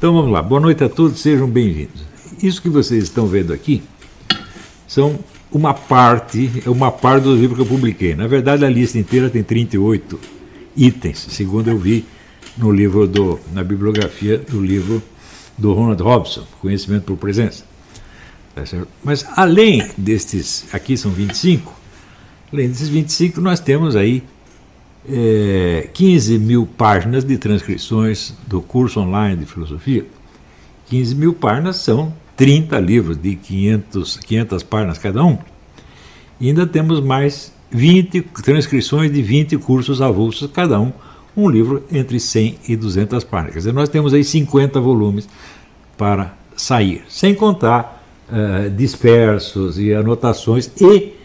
Então vamos lá, boa noite a todos, sejam bem-vindos. Isso que vocês estão vendo aqui são uma parte, é uma parte do livro que eu publiquei. Na verdade, a lista inteira tem 38 itens, segundo eu vi no livro do, na bibliografia do livro do Ronald Robson, Conhecimento por Presença. Tá Mas além destes, aqui são 25, além desses 25, nós temos aí é, 15 mil páginas de transcrições do curso online de filosofia. 15 mil páginas são 30 livros de 500, 500 páginas cada um. E ainda temos mais 20 transcrições de 20 cursos avulsos cada um, um livro entre 100 e 200 páginas. Quer dizer, nós temos aí 50 volumes para sair, sem contar uh, dispersos e anotações e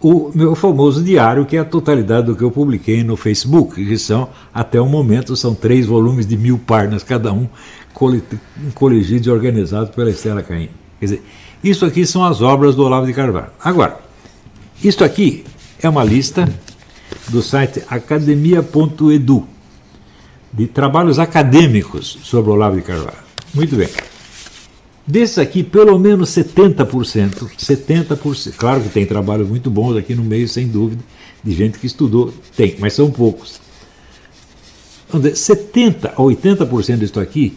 o meu famoso diário, que é a totalidade do que eu publiquei no Facebook, que são, até o momento, são três volumes de mil páginas cada um, coligidos e organizados pela Estela Caim. Quer dizer, isso aqui são as obras do Olavo de Carvalho. Agora, isto aqui é uma lista do site academia.edu, de trabalhos acadêmicos sobre Olavo de Carvalho. Muito bem. Desses aqui, pelo menos 70%, 70%, claro que tem trabalhos muito bons aqui no meio, sem dúvida, de gente que estudou, tem, mas são poucos. 70 a 80% disso aqui,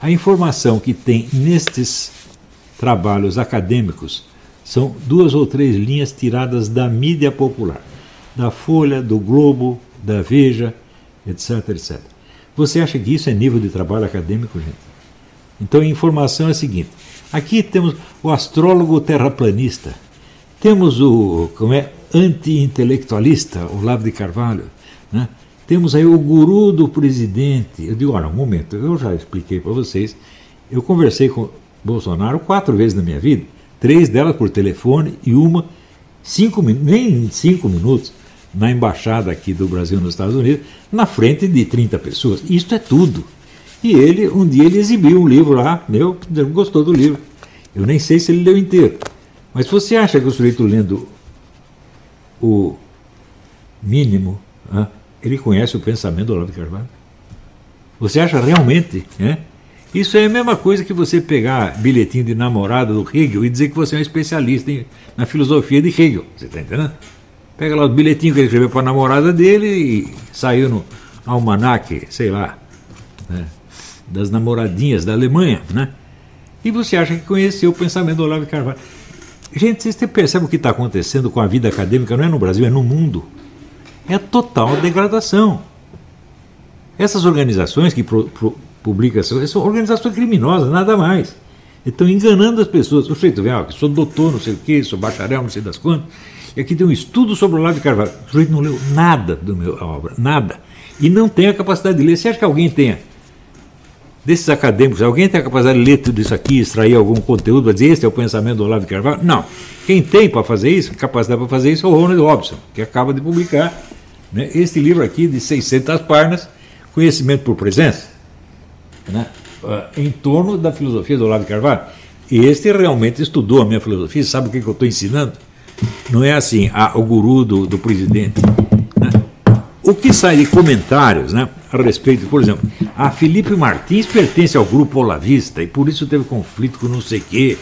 a informação que tem nestes trabalhos acadêmicos são duas ou três linhas tiradas da mídia popular, da Folha, do Globo, da Veja, etc, etc. Você acha que isso é nível de trabalho acadêmico, gente? Então a informação é a seguinte: aqui temos o astrólogo terraplanista, temos o como é anti-intelectualista, Olavo de Carvalho, né? temos aí o guru do presidente. Eu digo, olha, um momento, eu já expliquei para vocês, eu conversei com Bolsonaro quatro vezes na minha vida, três delas por telefone e uma cinco nem cinco minutos na embaixada aqui do Brasil nos Estados Unidos, na frente de 30 pessoas. Isto é tudo. E ele, um dia, ele exibiu um livro lá, meu, gostou do livro. Eu nem sei se ele leu inteiro. Mas você acha que o sujeito lendo o mínimo, ele conhece o pensamento do Olavo de Carvalho? Você acha realmente? Hein? Isso é a mesma coisa que você pegar bilhetinho de namorada do Hegel e dizer que você é um especialista em, na filosofia de Hegel. Você está entendendo? Pega lá o bilhetinho que ele escreveu para a namorada dele e saiu no almanaque, sei lá. Né? Das namoradinhas da Alemanha, né? E você acha que conheceu o pensamento do Olavo Carvalho. Gente, vocês percebem o que está acontecendo com a vida acadêmica, não é no Brasil, é no mundo. É total degradação. Essas organizações que pro, pro, publicam, são organizações criminosas, nada mais. Estão enganando as pessoas. O sujeito vem, ó, sou doutor, não sei o quê, sou bacharel, não sei das quantas. E aqui tem um estudo sobre o Olavo de Carvalho. O sujeito não leu nada da minha obra, nada. E não tem a capacidade de ler. Você acha que alguém tenha desses acadêmicos, alguém tem a capacidade de ler tudo isso aqui, extrair algum conteúdo para dizer este é o pensamento do Olavo de Carvalho? Não. Quem tem para fazer isso, capacidade para fazer isso, é o Ronald Robson, que acaba de publicar né, este livro aqui de 600 páginas, Conhecimento por Presença, né, ah, em torno da filosofia do Olavo de Carvalho. E este realmente estudou a minha filosofia, sabe o que, que eu estou ensinando? Não é assim, ah, o guru do, do presidente. O que sai de comentários, né? a respeito, por exemplo, a Felipe Martins pertence ao grupo Olavista e por isso teve conflito com não sei quê.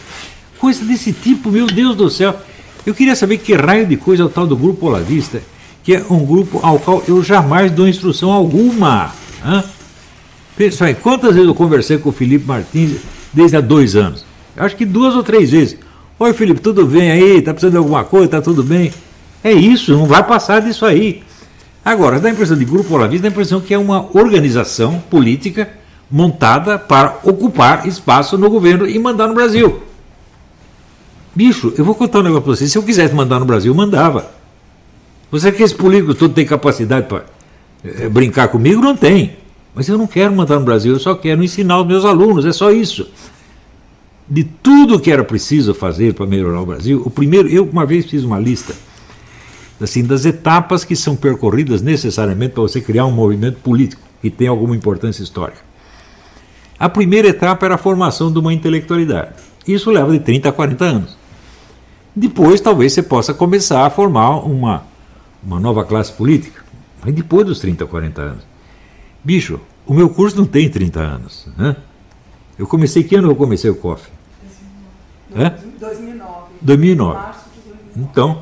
Coisa desse tipo, meu Deus do céu. Eu queria saber que raio de coisa é o tal do grupo Olavista, que é um grupo ao qual eu jamais dou instrução alguma. Hã? Pensa aí, quantas vezes eu conversei com o Felipe Martins desde há dois anos? Eu acho que duas ou três vezes. Oi, Felipe, tudo bem aí? Tá precisando de alguma coisa? Tá tudo bem? É isso, não vai passar disso aí. Agora, dá a impressão de Grupo Olavista, dá a impressão que é uma organização política montada para ocupar espaço no governo e mandar no Brasil. Bicho, eu vou contar um negócio para você. Se eu quisesse mandar no Brasil, mandava. Você que esse político todo tem capacidade para é, brincar comigo? Não tem. Mas eu não quero mandar no Brasil, eu só quero ensinar os meus alunos, é só isso. De tudo que era preciso fazer para melhorar o Brasil, o primeiro, eu uma vez fiz uma lista assim, das etapas que são percorridas necessariamente para você criar um movimento político que tem alguma importância histórica. A primeira etapa era a formação de uma intelectualidade. Isso leva de 30 a 40 anos. Depois, talvez você possa começar a formar uma, uma nova classe política. Mas depois dos 30 a 40 anos. Bicho, o meu curso não tem 30 anos. Né? Eu comecei, que ano eu comecei o COF? 2009. 2009. Março de 2009. Então,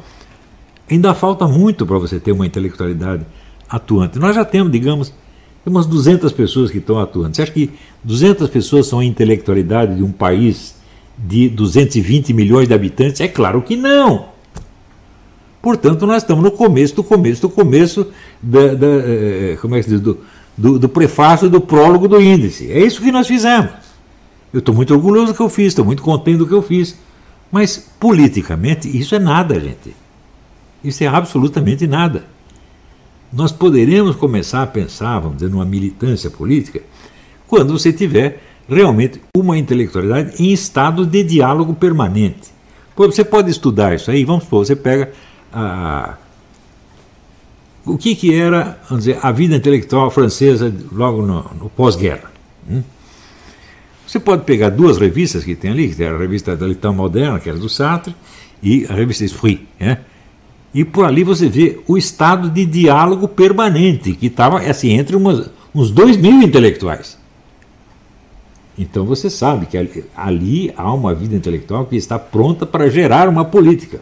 ainda falta muito para você ter uma intelectualidade atuante. Nós já temos, digamos, umas 200 pessoas que estão atuando. Você acha que 200 pessoas são a intelectualidade de um país de 220 milhões de habitantes? É claro que não. Portanto, nós estamos no começo do começo do começo da, da, eh, como é que diz? Do, do, do prefácio do prólogo do índice. É isso que nós fizemos. Eu estou muito orgulhoso do que eu fiz, estou muito contente do que eu fiz. Mas, politicamente, isso é nada, gente. Isso é absolutamente nada. Nós poderemos começar a pensar, vamos dizer, numa militância política, quando você tiver realmente uma intelectualidade em estado de diálogo permanente. Você pode estudar isso aí, vamos supor, você pega a, o que, que era vamos dizer, a vida intelectual francesa logo no, no pós-guerra. hum? Você pode pegar duas revistas que tem ali, que tem a revista da Litan Moderna, que era do Sartre, e a revista Esprit. Né? E por ali você vê o estado de diálogo permanente, que estava assim, entre umas, uns dois mil intelectuais. Então você sabe que ali, há uma vida intelectual que está pronta para gerar uma política.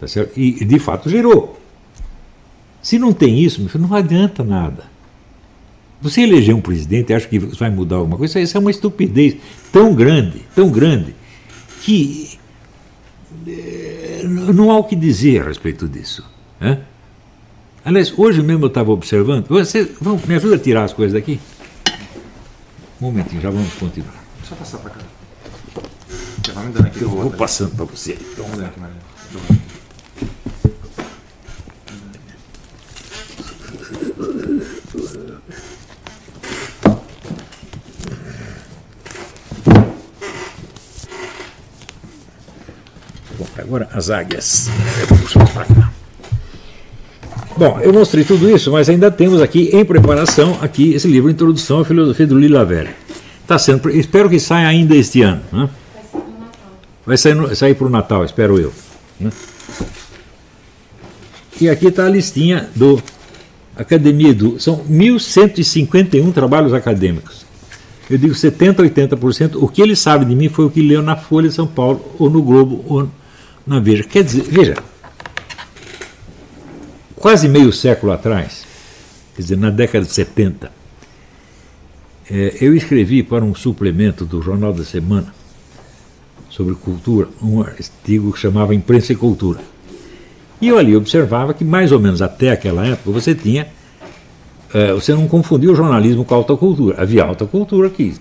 Tá certo? E de fato gerou. Se não tem isso, não adianta nada. Você eleger um presidente acha que vai mudar alguma coisa, isso é uma estupidez tão grande, tão grande, que não há o que dizer a respeito disso. né? Aliás, hoje mesmo eu estava observando. Você, vamos, me ajuda a tirar as coisas daqui? Um momentinho, já vamos continuar. Só passar pra cá. Vai me dando aqui. Eu vou passando para você. Vamos ver aqui, Maria. Deixa eu ver. Bom, agora as águias. Bom, eu mostrei tudo isso, mas ainda temos aqui em preparação aqui esse livro Introdução à Filosofia do Lila Velha. Tá sendo, espero que saia ainda este ano. né? Vai sair, sair para o Natal, espero eu. né? E aqui está a listinha do Academia Edu. São 1.151 trabalhos acadêmicos. Eu digo 70%, 80%. O que ele sabe de mim foi o que leu na Folha de São Paulo, ou no Globo, ou na Veja. Quer dizer, veja, quase meio século atrás, quer dizer, na década de 70, eh, eu escrevi para um suplemento do Jornal da Semana sobre cultura, um artigo que chamava Imprensa e Cultura. E eu ali observava que, mais ou menos até aquela época, você tinha. eh, você não confundia o jornalismo com a alta cultura. Havia alta cultura que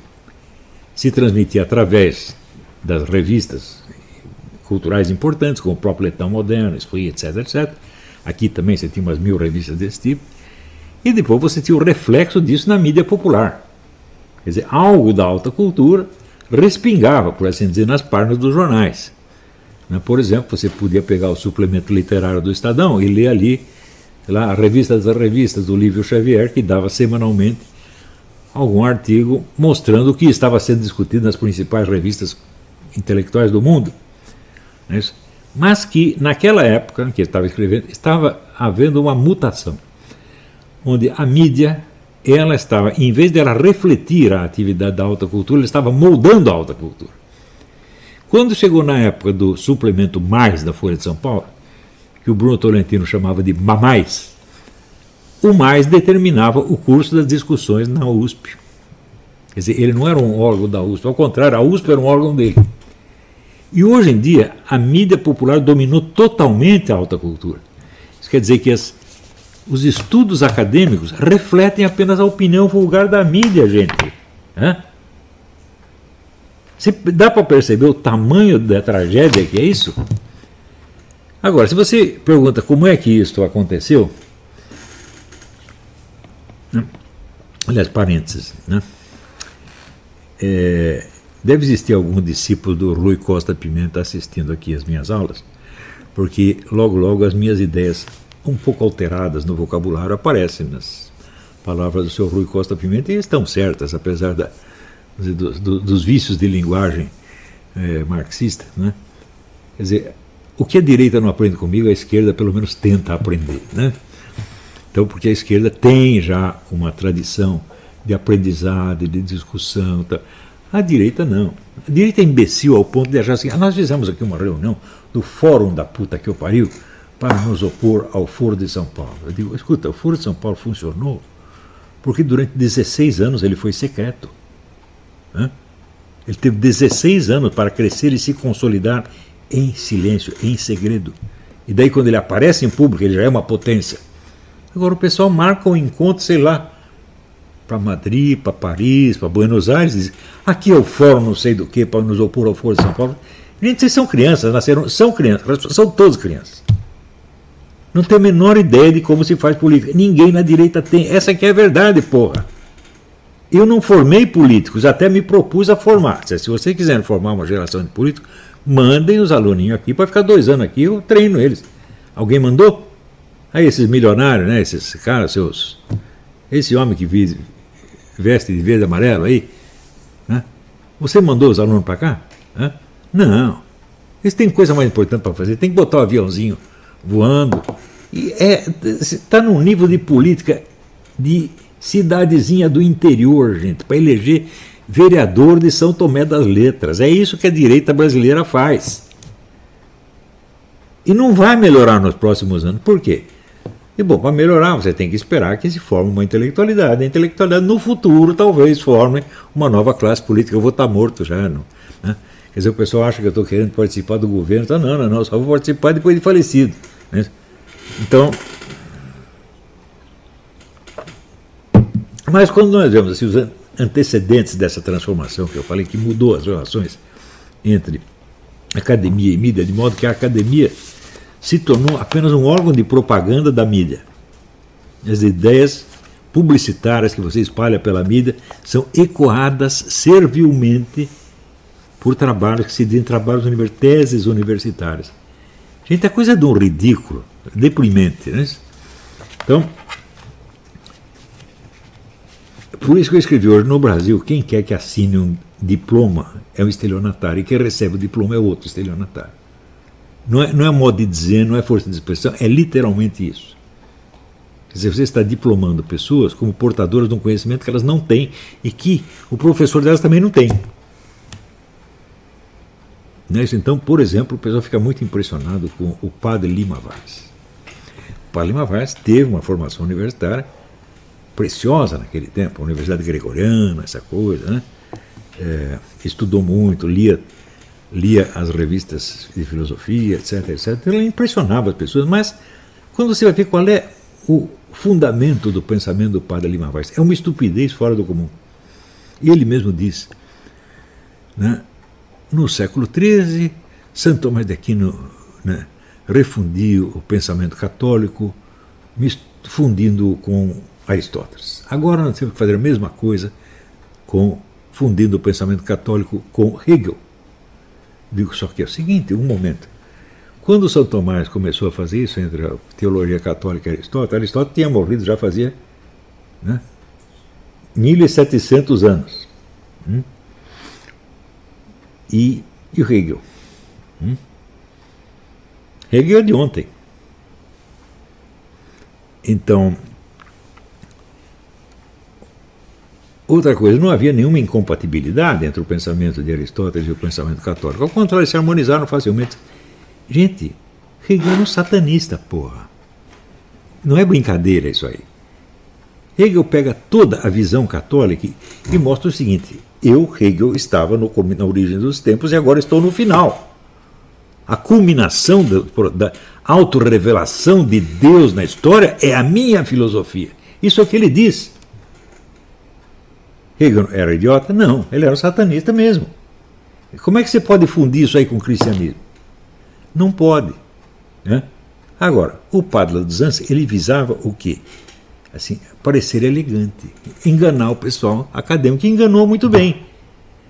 se transmitia através das revistas culturais importantes, como o próprio Letão Moderno, Esprit, etc, etc. Aqui também você tinha umas mil revistas desse tipo. E depois você tinha o reflexo disso na mídia popular. Quer dizer, algo da alta cultura respingava, por assim dizer, nas páginas dos jornais. Né? Por exemplo, você podia pegar o suplemento literário do Estadão e ler ali lá, a revista das revistas do Lívio Xavier, que dava semanalmente algum artigo mostrando o que estava sendo discutido nas principais revistas intelectuais do mundo. É isso? Mas que naquela época que ele estava escrevendo, estava havendo uma mutação, onde a mídia, ela estava, em vez de ela refletir a atividade da alta cultura, ela estava moldando a alta cultura. Quando chegou na época do suplemento Mais da Folha de São Paulo, que o Bruno Tolentino chamava de Mamais, o Mais determinava o curso das discussões na USP. Quer dizer, ele não era um órgão da USP, ao contrário, a USP era um órgão dele. E hoje em dia, a mídia popular dominou totalmente a alta cultura. Isso quer dizer que as, os estudos acadêmicos refletem apenas a opinião vulgar da mídia, gente. Hã? Você dá para perceber o tamanho da tragédia que é isso? Agora, se você pergunta como é que isso aconteceu, né? aliás, parênteses, né? É, deve existir algum discípulo do Rui Costa Pimenta assistindo aqui as minhas aulas, porque logo logo as minhas ideias um pouco alteradas no vocabulário aparecem nas palavras do seu Rui Costa Pimenta e estão certas, apesar da, do, do, dos vícios de linguagem é, marxista. Né? Quer dizer, o que a direita não aprende comigo, a esquerda pelo menos tenta aprender. Né? Então, porque a esquerda tem já uma tradição de aprendizado, de discussão. Tá? A direita não. A direita é imbecil ao ponto de achar assim: ah, nós fizemos aqui uma reunião do Fórum da puta que eu pariu para nos opor ao Foro de São Paulo. Eu digo: escuta, o Foro de São Paulo funcionou porque durante 16 anos ele foi secreto. Ele teve 16 anos para crescer e se consolidar em silêncio, em segredo. E daí, quando ele aparece em público, ele já é uma potência. Agora o pessoal marca um encontro, sei lá, para Madrid, para Paris, para Buenos Aires, diz, aqui é o fórum não sei do que, para nos opor ao Foro de São Paulo. Gente, vocês são crianças, nasceram, são crianças, são todos crianças. Não tem a menor ideia de como se faz política. Ninguém na direita tem. Essa aqui é a verdade, porra. Eu não formei políticos, até me propus a formar. Se vocês quiserem formar uma geração de políticos, mandem os aluninhos aqui para ficar dois anos aqui, eu treino eles. Alguém mandou? Aí esses milionários, né? Esses caras, seus. Esse homem que veste de verde e amarelo aí, né? Você mandou os alunos para cá? Né? Não. Eles têm coisa mais importante para fazer. Tem que botar o um aviãozinho voando. E é, está num nível de política de cidadezinha do interior, gente, para eleger vereador de São Tomé das Letras. É isso que a direita brasileira faz. E não vai melhorar nos próximos anos. Por quê? E bom, para melhorar, você tem que esperar que se forme uma intelectualidade. A intelectualidade no futuro talvez forme uma nova classe política. Eu vou estar morto já. Não, né? Quer dizer, o pessoal acha que eu estou querendo participar do governo. Então, não, não, não, só vou participar depois de falecido. Né? Então, mas quando nós vemos assim, os antecedentes dessa transformação que eu falei, que mudou as relações entre academia e mídia, de modo que a academia se tornou apenas um órgão de propaganda da mídia. As ideias publicitárias que você espalha pela mídia são ecoadas servilmente por trabalhos que se dizem trabalhos universitários, teses universitárias. Gente, a coisa é de um ridículo, deprimente. Né? Então, por isso que eu escrevi hoje, no Brasil, quem quer que assine um diploma é um estelionatário, e quem recebe o diploma é outro estelionatário. Não é, não é modo de dizer, não é força de expressão, é literalmente isso. Quer dizer, você está diplomando pessoas como portadoras de um conhecimento que elas não têm e que o professor delas também não tem. Né? Então, por exemplo, o pessoal fica muito impressionado com o padre Lima Vaz. O padre Lima Vaz teve uma formação universitária preciosa naquele tempo, a Universidade Gregoriana, essa coisa, né? É, estudou muito, lia, lia as revistas de filosofia, etc, etc. Ele impressionava as pessoas, mas quando você vai ver qual é o fundamento do pensamento do padre Lima Vaz, é uma estupidez fora do comum. E ele mesmo diz, né? No século XIII, Santo Tomás de Aquino né, refundiu o pensamento católico, fundindo com Aristóteles. Agora nós temos que fazer a mesma coisa com fundindo o pensamento católico com Hegel. Digo só que é o seguinte, um momento. Quando São Tomás começou a fazer isso entre a teologia católica e Aristóteles, Aristóteles tinha morrido já fazia né, 1700 anos. Hum? e, e Hegel. Hum? Hegel é de ontem. Então, outra coisa, não havia nenhuma incompatibilidade entre o pensamento de Aristóteles e o pensamento católico. Ao contrário, se harmonizaram facilmente. Gente, Hegel é um satanista, porra. Não é brincadeira isso aí. Hegel pega toda a visão católica e mostra o seguinte: eu, Hegel, estava no, na origem dos tempos e agora estou no final. A culminação da, da autorrevelação de Deus na história é a minha filosofia. Isso é o que ele diz. Hegel era idiota? Não, ele era um satanista mesmo. Como é que você pode fundir isso aí com o cristianismo? Não pode. Né? Agora, o padre Laduzança, ele visava o quê? assim, parecer elegante, enganar o pessoal acadêmico, que enganou muito bem.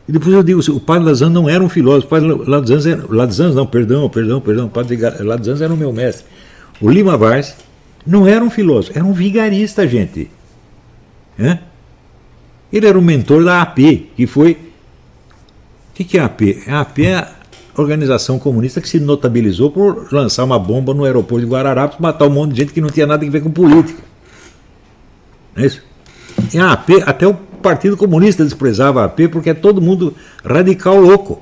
E depois eu digo, o padre Lazan não era um filósofo, o padre Lazan, era, Lazan não, perdão, perdão, perdão, o padre Lazan era o meu mestre. O Lima Vaz não era um filósofo, era um vigarista, gente. É? Ele era o mentor da AP, que foi. O que, que é a AP? A AP é a organização comunista que se notabilizou por lançar uma bomba no aeroporto de Guararapes, matar um monte de gente que não tinha nada a ver com política. Não é isso? E a AP, até o Partido Comunista desprezava a AP porque é todo mundo radical louco.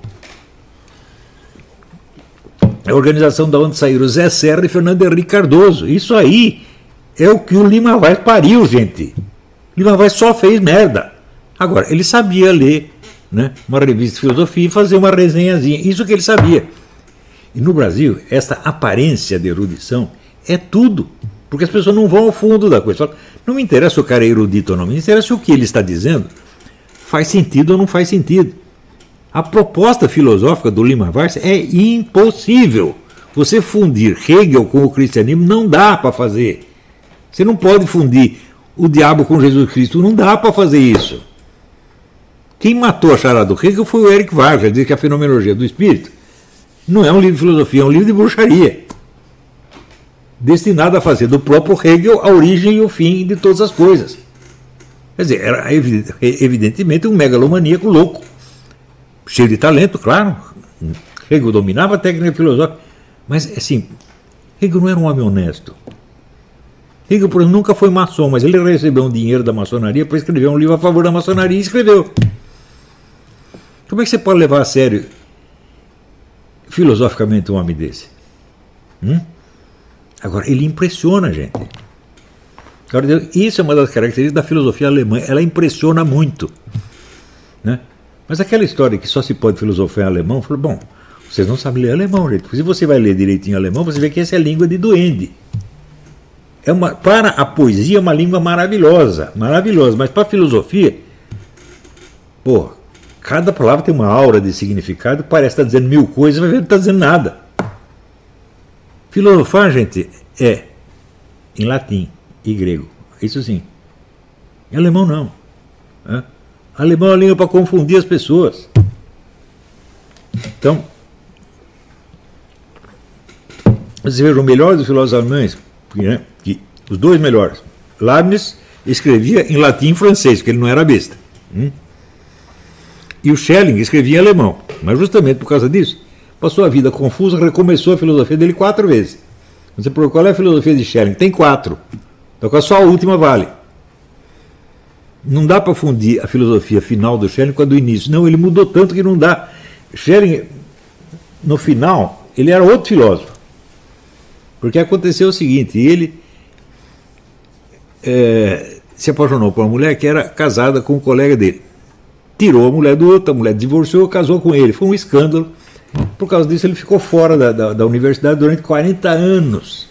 A organização da onde saíram Zé Serra e Fernando Henrique Cardoso. Isso aí é o que o Lima Vaz pariu, gente. Lima Vaz só fez merda. Agora, ele sabia ler né, uma revista de filosofia e fazer uma resenhazinha. Isso que ele sabia. E no Brasil, essa aparência de erudição é tudo. Porque as pessoas não vão ao fundo da coisa. Não me interessa o cara é erudito ou não, me interessa o que ele está dizendo. Faz sentido ou não faz sentido. A proposta filosófica do Lima Vars é impossível. Você fundir Hegel com o cristianismo não dá para fazer. Você não pode fundir o diabo com Jesus Cristo, não dá para fazer isso. Quem matou a charada do Hegel foi o Eric Vargas, diz que a fenomenologia do espírito não é um livro de filosofia, é um livro de bruxaria. Destinado a fazer do próprio Hegel a origem e o fim de todas as coisas. Quer dizer, era evidentemente um megalomaníaco louco cheio de talento, claro. Hegel dominava a técnica filosófica. Mas, assim, Hegel não era um homem honesto. Hegel, por exemplo, nunca foi maçom, mas ele recebeu um dinheiro da maçonaria para escrever um livro a favor da maçonaria e escreveu. Como é que você pode levar a sério, filosoficamente, um homem desse? Hum? Agora, ele impressiona a gente. Agora, isso é uma das características da filosofia alemã. Ela impressiona muito. Né? Mas aquela história que só se pode filosofar em alemão, falou, bom, vocês não sabem ler alemão, gente. Se você vai ler direitinho alemão, você vê que essa é a língua de duende. É uma, para a poesia é uma língua maravilhosa, maravilhosa, mas para a filosofia, pô, cada palavra tem uma aura de significado, parece estar dizendo mil coisas, mas não está dizendo nada. Filosofar, gente, é em latim e grego, isso sim. Em alemão não. É? Alemão é uma língua para confundir as pessoas. Então, você veja, o melhor dos filósofos alemães, né, que, os dois melhores, Leibniz escrevia em latim e francês, porque ele não era besta. Hum? E o Schelling escrevia em alemão. Mas justamente por causa disso, passou a vida confusa, recomeçou a filosofia dele quatro vezes. Você pergunta qual é a filosofia de Schelling? Tem quatro. Então só a última vale. Não dá para fundir a filosofia final do Schelling com a do início. Não, ele mudou tanto que não dá. Schelling, no final, ele era outro filósofo. Porque aconteceu o seguinte: ele é, se apaixonou por uma mulher que era casada com um colega dele. Tirou a mulher do outro, a mulher divorciou, casou com ele. Foi um escândalo. Por causa disso, ele ficou fora da, da, da universidade durante 40 anos.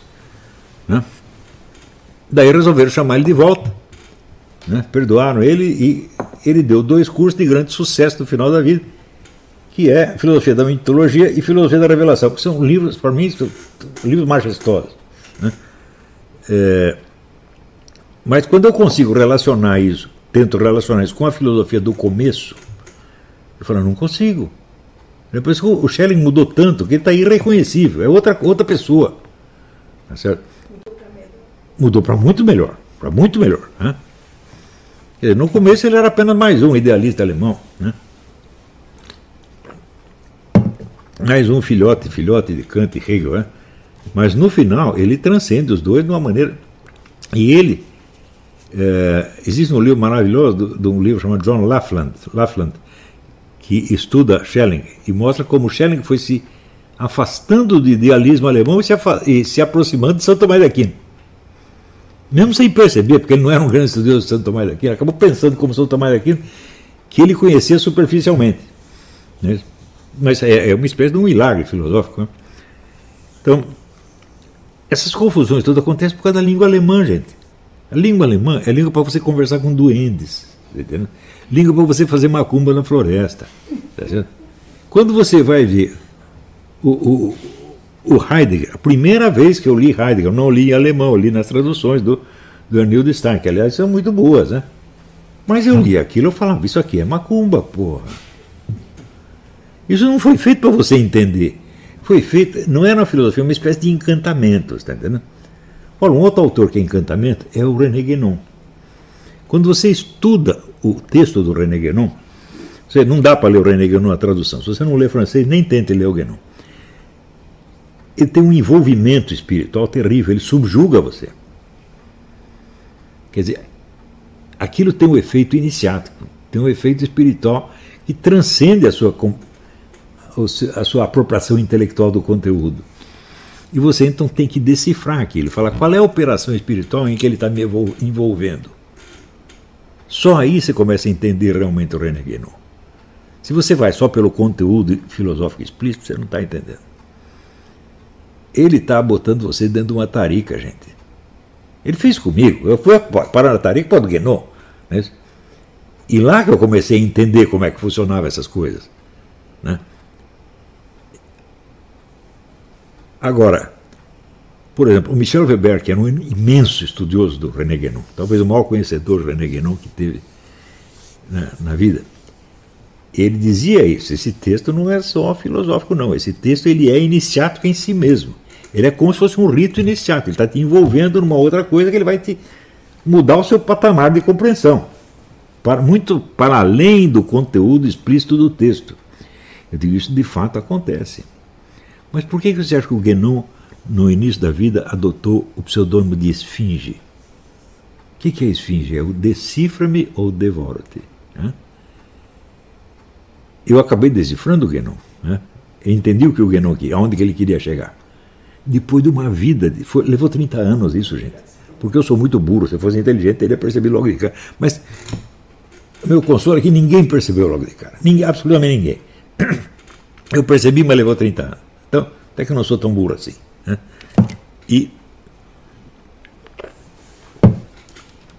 Né? Daí resolveram chamar ele de volta né? perdoaram ele e ele deu dois cursos de grande sucesso no final da vida, que é Filosofia da Mitologia e Filosofia da Revelação, que são livros, para mim, livros majestosos. Né? É, mas quando eu consigo relacionar isso, tento relacionar isso com a filosofia do começo, eu falo, não consigo. Depois que o Schelling mudou tanto que ele está irreconhecível, é outra, outra pessoa. Tá certo? Mudou para muito melhor, para muito melhor. Né? no começo ele era apenas mais um idealista alemão. Né? Mais um filhote, filhote de Kant e Hegel. Né? Mas no final ele transcende os dois de uma maneira. E ele. É, existe um livro maravilhoso de um livro chamado John Lafland, Lafland, que estuda Schelling e mostra como Schelling foi se afastando do idealismo alemão e se, e se aproximando de Santo Tomás de Aquino mesmo sem perceber, porque ele não era um grande estudioso de Santo Tomás de Aquino, acabou pensando como Santo Tomás de Aquino, que ele conhecia superficialmente. Né? Mas é, é, uma espécie de um milagre filosófico. Né? Então, essas confusões todas acontecem por causa da língua alemã, gente. A língua alemã é língua para você conversar com duendes, entendeu? língua para você fazer macumba na floresta. Tá Quando você vai ver o, o o Heidegger, a primeira vez que eu li Heidegger, eu não li em alemão, eu li nas traduções do, do Arnildo Stein, que aliás são muito boas, né? Mas eu li aquilo e falava, isso aqui é macumba, porra. Isso não foi feito para você entender. Foi feito, não era uma filosofia, uma espécie de encantamento, está entendendo? Olha, um outro autor que é encantamento é o René Guénon. Quando você estuda o texto do René Guénon, você não dá para ler o René Guénon a tradução. Se você não lê francês, nem tente ler o Guénon ele tem um envolvimento espiritual terrível, ele subjuga você. Quer dizer, aquilo tem um efeito iniciático, tem um efeito espiritual que transcende a sua, a sua apropriação intelectual do conteúdo. E você então tem que decifrar aquilo, falar qual é a operação espiritual em que ele está me envolvendo. Só aí você começa a entender realmente o René Guénon. Se você vai só pelo conteúdo filosófico explícito, você não está entendendo. Ele está botando você dentro de uma tarica, gente. Ele fez comigo. Eu fui parar na tarica para o Guénon. Né? E lá que eu comecei a entender como é que funcionavam essas coisas. Né? Agora, por exemplo, o Michel Weber, que era um imenso estudioso do René Guénon, talvez o maior conhecedor do René Guénon que teve na, na vida, ele dizia isso. Esse texto não é só filosófico, não. Esse texto ele é iniciático em si mesmo. Ele é como se fosse um rito iniciático. Ele está te envolvendo numa outra coisa que ele vai te mudar o seu patamar de compreensão. Para, muito para além do conteúdo explícito do texto. Eu digo, isso de fato acontece. Mas por que você acha que o Guénon, no início da vida, adotou o pseudônimo de Esfinge? O que, é Esfinge? É o decifra-me ou devora-te. Né? Eu acabei decifrando o Guénon. Né? Eu entendi o que o Guénon queria, aonde que ele queria chegar. Depois de uma vida, foi, levou 30 anos isso, gente. Porque eu sou muito burro, se eu fosse inteligente, teria percebido logo de cara. Mas meu consolo é que ninguém percebeu logo de cara. Ninguém, absolutamente ninguém. Eu percebi, mas levou 30 anos. Então, até que eu não sou tão burro assim. Né? E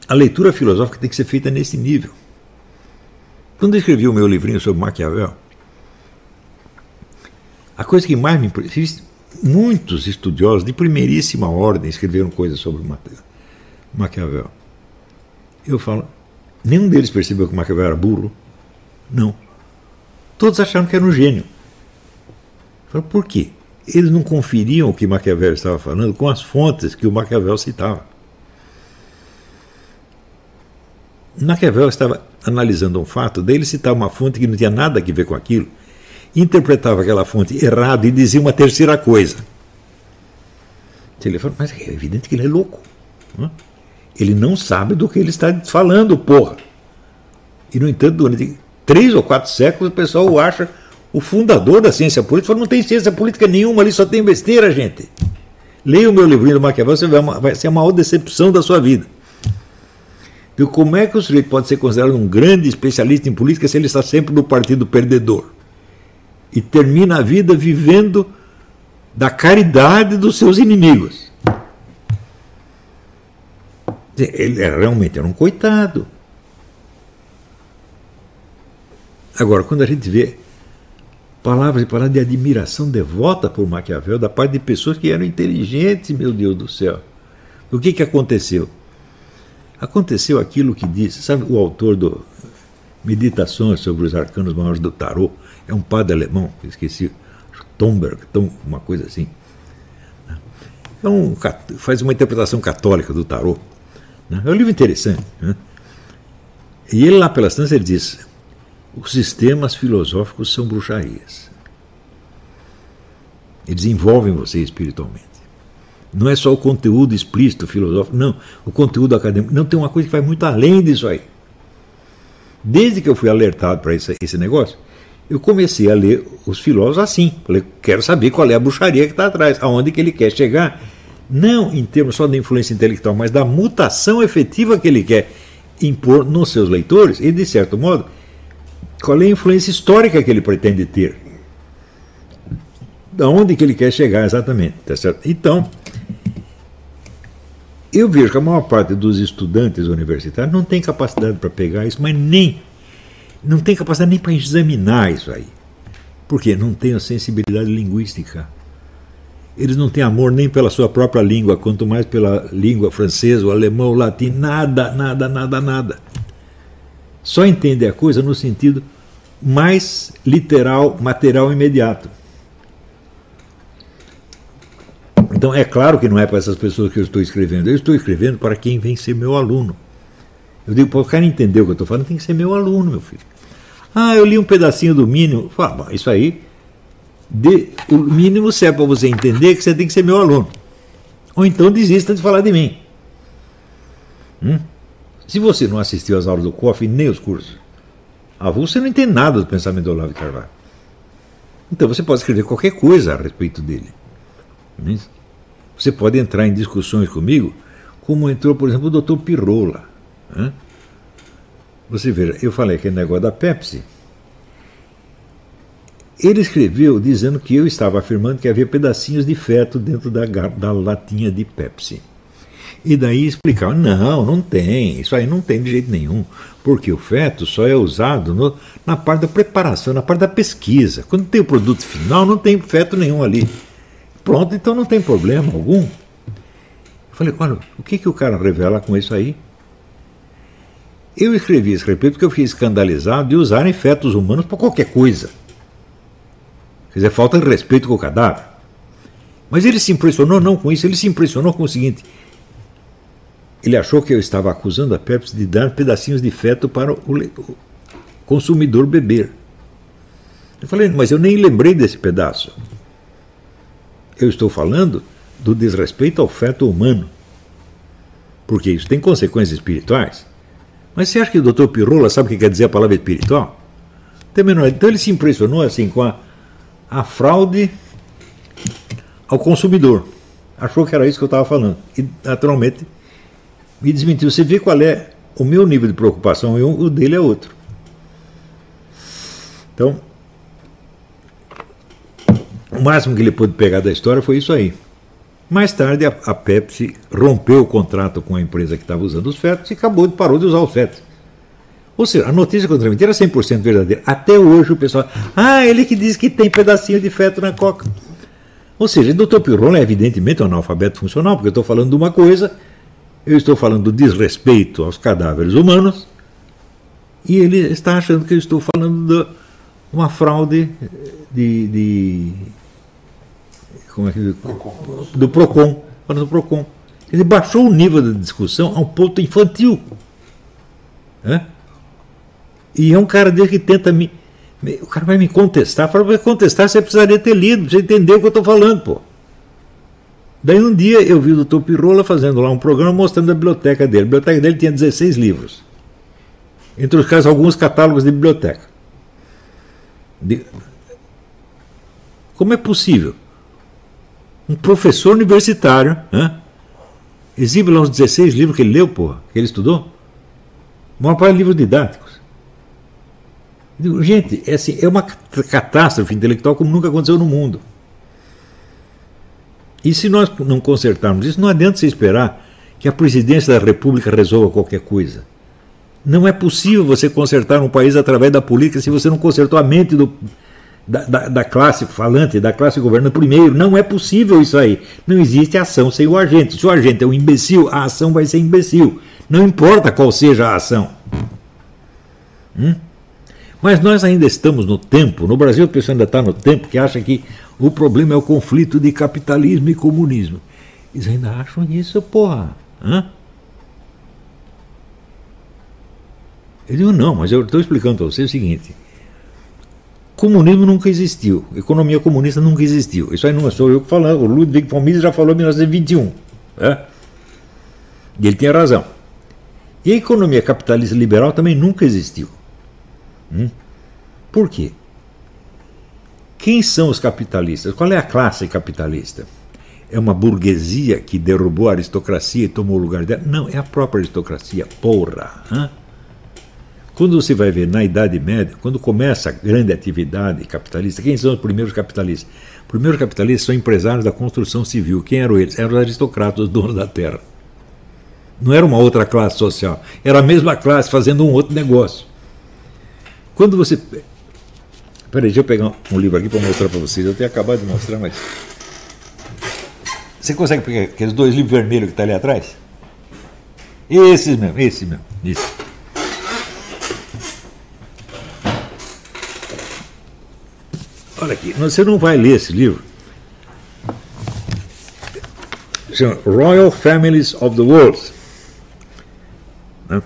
a leitura filosófica tem que ser feita nesse nível. Quando eu escrevi o meu livrinho sobre Maquiavel, a coisa que mais me muitos estudiosos de primeiríssima ordem escreveram coisas sobre Maquiavel. Eu falo, nenhum deles percebeu que Maquiavel era burro. Não. Todos acharam que era um gênio. Falo, por quê? Eles não conferiam o que Maquiavel estava falando com as fontes que o Maquiavel citava. Maquiavel estava analisando um fato, dele citar uma fonte que não tinha nada a ver com aquilo, interpretava aquela fonte errado e dizia uma terceira coisa. Ele falou, mas é evidente que ele é louco. Ele não sabe do que ele está falando, porra. E, no entanto, durante três ou quatro séculos, o pessoal o acha o fundador da ciência política. Falou, não tem ciência política nenhuma ali, só tem besteira, gente. Leia o meu livrinho do Maquiavel, você vai, vai ser a maior decepção da sua vida. Então, como é que o sujeito pode ser considerado um grande especialista em política se ele está sempre no partido perdedor? E termina a vida vivendo da caridade dos seus inimigos. Ele era, realmente era um coitado. Agora, quando a gente vê palavras e palavras de admiração devota por Maquiavel da parte de pessoas que eram inteligentes, meu Deus do céu. O que, que aconteceu? Aconteceu aquilo que disse, sabe o autor do Meditações sobre os Arcanos Maiores do Tarot? É um padre alemão, esqueci, Tomberg, Tom, uma coisa assim. É um, faz uma interpretação católica do tarot. Né? É um livro interessante. Né? E ele lá pelas tantas ele diz: os sistemas filosóficos são bruxarias. Eles envolvem você espiritualmente. Não é só o conteúdo explícito filosófico, não. O conteúdo acadêmico. Não, tem uma coisa que vai muito além disso aí. Desde que eu fui alertado para esse, esse negócio, eu comecei a ler os filósofos assim. Falei, quero saber qual é a bruxaria que está atrás, aonde que ele quer chegar. Não em termos só da influência intelectual, mas da mutação efetiva que ele quer impor nos seus leitores e, de certo modo, qual é a influência histórica que ele pretende ter. Aonde que ele quer chegar exatamente. Tá certo? Então, eu vejo que a maior parte dos estudantes universitários não tem capacidade para pegar isso, mas nem não tem capacidade nem para examinar isso aí. Por quê? Não tem a sensibilidade linguística. Eles não têm amor nem pela sua própria língua, quanto mais pela língua francesa, o alemão, o latim, nada, nada, nada, nada. Só entendem a coisa no sentido mais literal, material imediato. Então é claro que não é para essas pessoas que eu estou escrevendo. Eu estou escrevendo para quem vem ser meu aluno. Eu digo, para o cara entender o que eu estou falando, tem que ser meu aluno, meu filho. Ah, eu li um pedacinho do mínimo. Fala, isso aí, de, o mínimo se é para você entender que você tem que ser meu aluno. Ou então desista de falar de mim. Hum? Se você não assistiu às aulas do COF nem os cursos, avulso, você não entende nada do pensamento do Olavo de Carvalho. Então você pode escrever qualquer coisa a respeito dele. Você pode entrar em discussões comigo, como entrou, por exemplo, o doutor Pirrola. Né? Você veja, eu falei aquele negócio da Pepsi. Ele escreveu dizendo que eu estava afirmando que havia pedacinhos de feto dentro da, da latinha de Pepsi. E daí explicava, não, não tem, isso aí não tem de jeito nenhum, porque o feto só é usado no, na parte da preparação, na parte da pesquisa. Quando tem o produto final, não tem feto nenhum ali. Pronto, então não tem problema algum. Eu falei, olha, o que, que o cara revela com isso aí? Eu escrevi esse respeito porque eu fiquei escandalizado de usarem fetos humanos para qualquer coisa. Quer dizer, falta de respeito com o cadáver. Mas ele se impressionou não com isso, ele se impressionou com o seguinte: ele achou que eu estava acusando a Pepsi de dar pedacinhos de feto para o consumidor beber. Eu falei, mas eu nem lembrei desse pedaço. Eu estou falando do desrespeito ao feto humano. Porque isso tem consequências espirituais. Mas você acha que o doutor Pirrola sabe o que quer dizer a palavra espiritual? Menor. Então ele se impressionou assim com a, a fraude ao consumidor. Achou que era isso que eu estava falando. E naturalmente me desmentiu. Você vê qual é o meu nível de preocupação e o dele é outro. Então, o máximo que ele pôde pegar da história foi isso aí. Mais tarde, a, Pepsi rompeu o contrato com a empresa que estava usando os fetos e acabou parou de usar os fetos. Ou seja, a notícia que eu transmiti era 100% verdadeira. Até hoje o pessoal. Ah, ele que diz que tem pedacinho de feto na coca. Ou seja, o Dr. Pirrone é evidentemente um analfabeto funcional, porque eu estou falando de uma coisa eu estou falando do desrespeito aos cadáveres humanos e ele está achando que eu estou falando de uma fraude de, de como é que do Procon, falando do Procon. Ele baixou o nível da discussão a um ponto infantil. Né? E é um cara dele que tenta me. O cara vai me contestar. Para contestar, você precisaria ter lido, você entender o que eu estou falando, pô. Daí um dia eu vi o doutor Pirrola fazendo lá um programa mostrando a biblioteca dele. A biblioteca dele tinha 16 livros. Entre os quais alguns catálogos de biblioteca. De... Como é possível? Um professor universitário hein, exibe lá uns 16 livros que ele leu, porra, que ele estudou. Uma parte de livros didáticos. Digo, gente, é, assim, é uma catástrofe intelectual como nunca aconteceu no mundo. E se nós não consertarmos isso, não adianta você esperar que a presidência da República resolva qualquer coisa. Não é possível você consertar um país através da política se você não consertou a mente do, da, da, da, classe falante, da classe governante primeiro. Não é possível isso aí. Não existe ação sem o agente. Se o agente é um imbecil, a ação vai ser imbecil. Não importa qual seja a ação. Hum? Mas nós ainda estamos no tempo, no Brasil a pessoa ainda está no tempo que acha que o problema é o conflito de capitalismo e comunismo. Eles ainda acham isso, porra. Hã? Eu digo, não, mas eu estou explicando para você o seguinte. Comunismo nunca existiu. Economia comunista nunca existiu. Isso aí não sou eu que falando. O Ludwig von Mises já falou em 1921. É? E ele tinha razão. E a economia capitalista liberal também nunca existiu. Hum? Por quê? Quem são os capitalistas? Qual é a classe capitalista? É uma burguesia que derrubou a aristocracia e tomou o lugar dela? Não, é a própria aristocracia, porra. Hã? Quando você vai ver na Idade Média, quando começa a grande atividade capitalista, quem são os primeiros capitalistas? Os primeiros capitalistas são empresários da construção civil. Quem eram eles? Eram os aristocratas, os donos da terra. Não era uma outra classe social, era a mesma classe fazendo um outro negócio. Quando você. Peraí, deixa eu pegar um livro aqui para mostrar para vocês. Eu tenho acabado de mostrar, mas. Você consegue pegar aqueles dois livros vermelhos que estão tá ali atrás? Esses mesmo, esse mesmo. Isso. Olha aqui, você não vai ler esse livro. Chama Royal Families of the World. Né?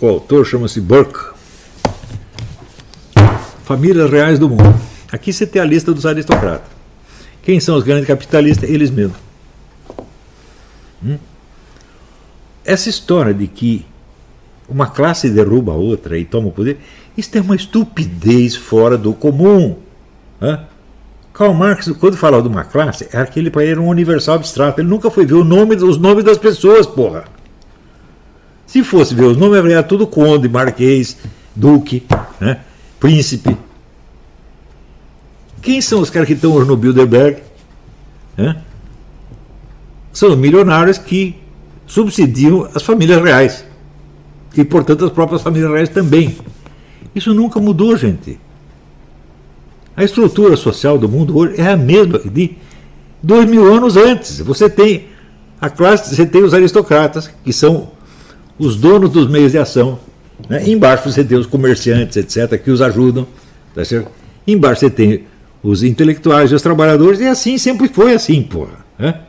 O autor chama-se Burke. Famílias reais do mundo. Aqui você tem a lista dos aristocratas. Quem são os grandes capitalistas? Eles mesmos. Hum? essa história de que uma classe derruba a outra e toma o poder, isso é uma estupidez fora do comum. Né? Karl Marx, quando falava de uma classe, era aquele para ele um universal abstrato. Ele nunca foi ver nome, os nomes das pessoas, porra. Se fosse ver os nomes, era tudo conde, marquês, duque, né? Príncipe. Quem são os caras que estão hoje no Bilderberg? Né? São milionários que subsidiam as famílias reais. E, portanto, as próprias famílias reais também. Isso nunca mudou, gente. A estrutura social do mundo hoje é a mesma de dois mil anos antes. Você tem a classe, você tem os aristocratas, que são os donos dos meios de ação. Né? Embaixo você tem os comerciantes, etc., que os ajudam. Tá certo? Embaixo você tem os intelectuais e os trabalhadores, e assim sempre foi assim, porra. Né?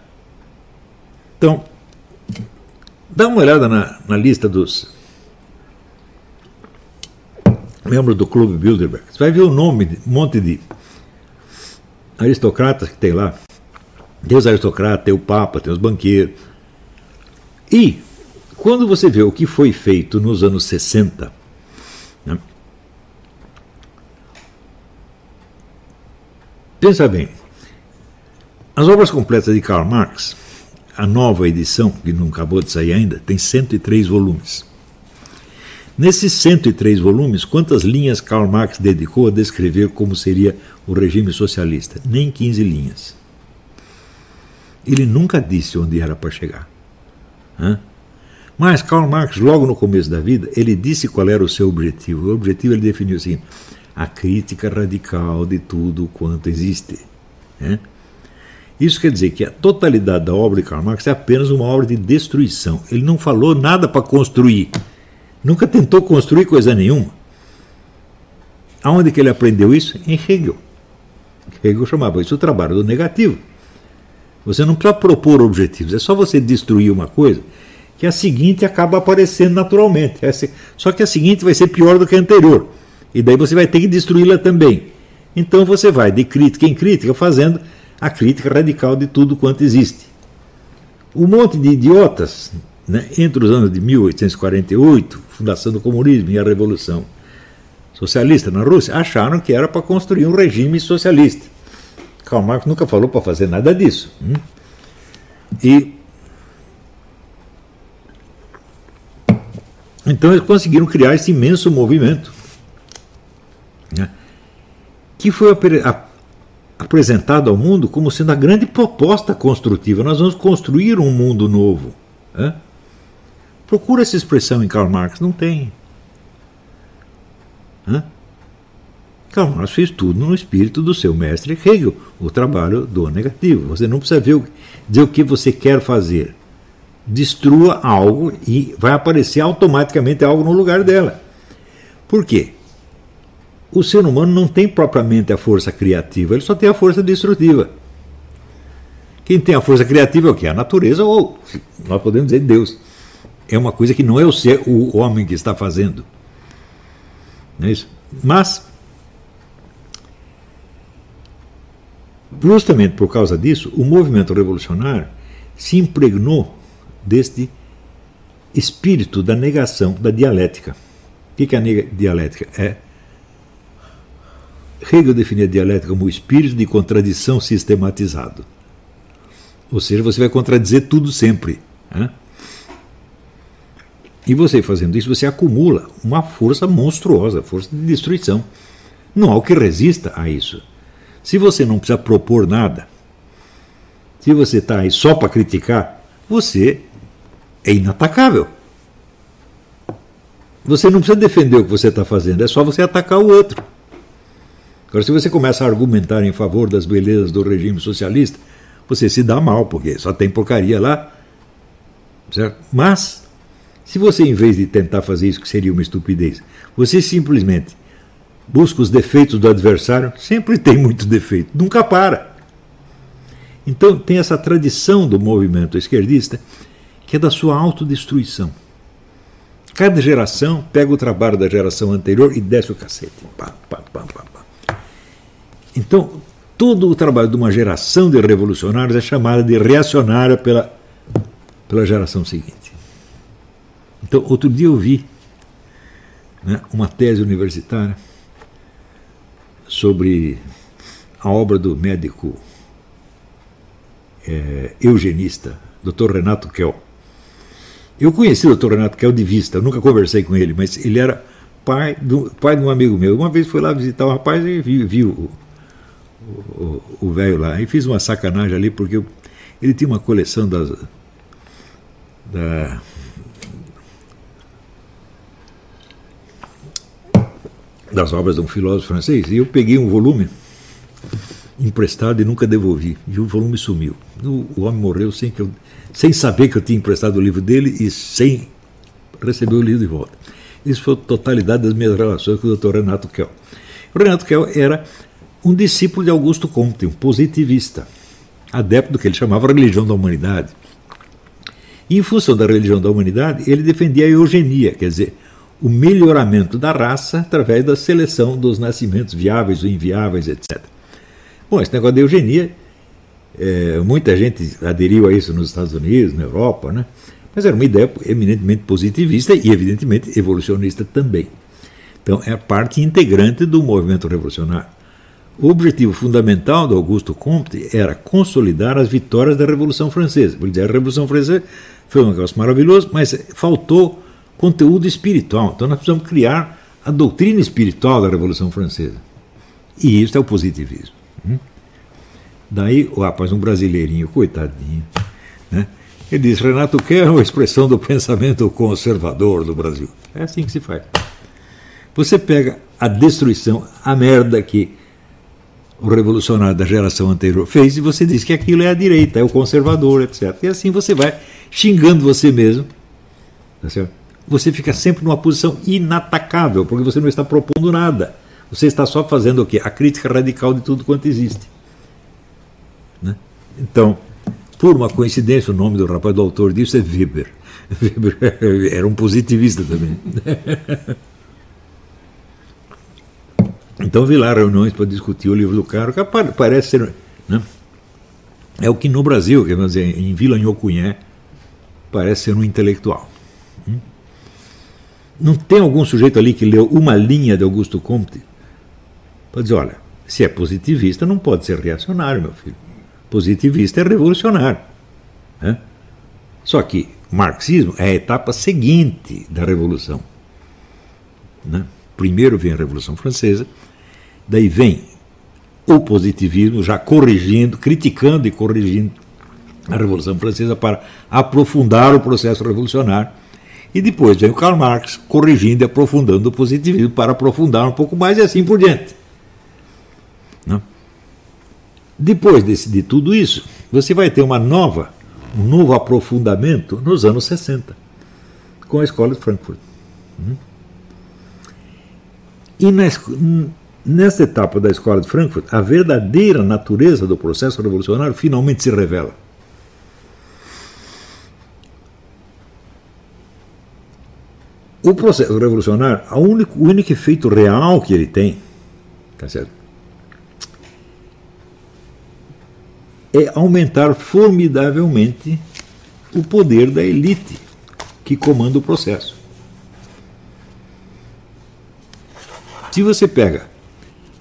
Então, dá uma olhada na, na lista dos membros do Clube Bilderberg. Você vai ver o nome um monte de aristocratas que tem lá. Tem os aristocratas, tem o Papa, tem os banqueiros. E quando você vê o que foi feito nos anos 60, né, pensa bem, as obras completas de Karl Marx, a nova edição, que não acabou de sair ainda, tem 103 volumes. Nesses 103 volumes, quantas linhas Karl Marx dedicou a descrever como seria o regime socialista? Nem 15 linhas. Ele nunca disse onde era para chegar. Hã? Mas Karl Marx, logo no começo da vida, ele disse qual era o seu objetivo. O objetivo ele definiu assim: a crítica radical de tudo quanto existe. Né? Isso quer dizer que a totalidade da obra de Karl Marx é apenas uma obra de destruição. Ele não falou nada para construir. Nunca tentou construir coisa nenhuma. Aonde que ele aprendeu isso? Em Hegel. Hegel chamava isso o trabalho do negativo. Você não precisa propor objetivos, é só você destruir uma coisa que a seguinte acaba aparecendo naturalmente. Só que a seguinte vai ser pior do que a anterior. E daí você vai ter que destruí-la também. Então você vai de crítica em crítica fazendo a crítica radical de tudo quanto existe. Um monte de idiotas, né, entre os anos de 1848, fundação do comunismo e a revolução socialista na Rússia, acharam que era para construir um regime socialista. Karl Marx nunca falou para fazer nada disso. Hum? E Então eles conseguiram criar esse imenso movimento, né, que foi ap apresentado ao mundo como sendo a grande proposta construtiva. Nós vamos construir um mundo novo. Né? Procura essa expressão em Karl Marx, não tem. Né? Karl Marx fez tudo no espírito do seu mestre Hegel, o trabalho do negativo. Você não precisa ver o, dizer o que você quer fazer destrua algo e vai aparecer automaticamente algo no lugar dela. Por quê? O ser humano não tem propriamente a força criativa, ele só tem a força destrutiva. Quem tem a força criativa é o que? A natureza, ou nós podemos dizer Deus. É uma coisa que não é o ser, o homem que está fazendo. Não é isso? Mas, justamente por causa disso, o movimento revolucionário se impregnou deste espírito da negação da dialética. O que é a dialética? É Hegel definia a dialética como o espírito de contradição sistematizado. Ou seja, você vai contradizer tudo sempre. Né? E você fazendo isso, você acumula uma força monstruosa, força de destruição. Não há o que resista a isso. Se você não precisa propor nada, se você está aí só para criticar, você é inatacável. Você não precisa defender o que você está fazendo, é só você atacar o outro. Agora, se você começa a argumentar em favor das belezas do regime socialista, você se dá mal, porque só tem porcaria lá. Certo? Mas, se você, em vez de tentar fazer isso, que seria uma estupidez, você simplesmente busca os defeitos do adversário, sempre tem muito defeito, nunca para. Então, tem essa tradição do movimento esquerdista que é da sua autodestruição. Cada geração pega o trabalho da geração anterior e desce o cacete. Pá, pá, pá, então, todo o trabalho de uma geração de revolucionários é chamada de reacionária pela, pela geração seguinte. Então, outro dia eu vi né, uma tese universitária sobre a obra do médico é, eugenista, Dr. Renato Kell. Eu conheci o Dr. Renato Kell de vista, nunca conversei com ele, mas ele era pai, do, pai de um amigo meu. Uma vez fui lá visitar um rapaz e vi, vi o velho lá. E fiz uma sacanagem ali, porque eu, ele tinha uma coleção das. Da, das obras de um filósofo francês, e eu peguei um volume emprestado e nunca devolvi. E o volume sumiu. O, o homem morreu sem, que eu, sem saber que eu tinha emprestado o livro dele e sem receber o livro de volta. Isso foi a totalidade das minhas relações com o Dr. Renato Kell. O Renato Kell era um discípulo de Augusto Comte, um positivista, adepto do que ele chamava religião da humanidade. E, em função da religião da humanidade, ele defendia a eugenia, quer dizer, o melhoramento da raça através da seleção dos nascimentos viáveis ou inviáveis, etc. Bom, esse negócio de eugenia, é, muita gente aderiu a isso nos Estados Unidos, na Europa, né? mas era uma ideia eminentemente positivista e, evidentemente, evolucionista também. Então, é parte integrante do movimento revolucionário. O objetivo fundamental do Augusto Comte era consolidar as vitórias da Revolução Francesa. Por dizer, a Revolução Francesa foi um negócio maravilhoso, mas faltou conteúdo espiritual. Então nós precisamos criar a doutrina espiritual da Revolução Francesa. E isso é o positivismo. Daí, o rapaz, um brasileirinho, coitadinho, né? ele diz: Renato, que é uma expressão do pensamento conservador do Brasil. É assim que se faz. Você pega a destruição, a merda que o revolucionário da geração anterior fez e você diz que aquilo é a direita, é o conservador, etc. E assim você vai xingando você mesmo. Tá? Você fica sempre numa posição inatacável, porque você não está propondo nada. Você está só fazendo o quê? A crítica radical de tudo quanto existe. Então, por uma coincidência, o nome do rapaz do autor disso é Weber. Weber era um positivista também. Então vi lá reuniões para discutir o livro do cara, que parece ser. Né? É o que no Brasil, quer dizer, em Vila Nhocunhé, parece ser um intelectual. Hum? Não tem algum sujeito ali que leu uma linha de Augusto Comte para dizer: olha, se é positivista, não pode ser reacionário, meu filho. Positivista é revolucionário. Né? Só que marxismo é a etapa seguinte da revolução. Né? Primeiro vem a Revolução Francesa, daí vem o positivismo, já corrigindo, criticando e corrigindo a Revolução Francesa para aprofundar o processo revolucionário. E depois vem o Karl Marx corrigindo e aprofundando o positivismo para aprofundar um pouco mais e assim por diante. Depois desse, de tudo isso, você vai ter uma nova, um novo aprofundamento nos anos 60, com a Escola de Frankfurt. Hum? E nessa etapa da escola de Frankfurt, a verdadeira natureza do processo revolucionário finalmente se revela. O processo revolucionário, o único, o único efeito real que ele tem, tá certo? É aumentar formidavelmente o poder da elite que comanda o processo. Se você pega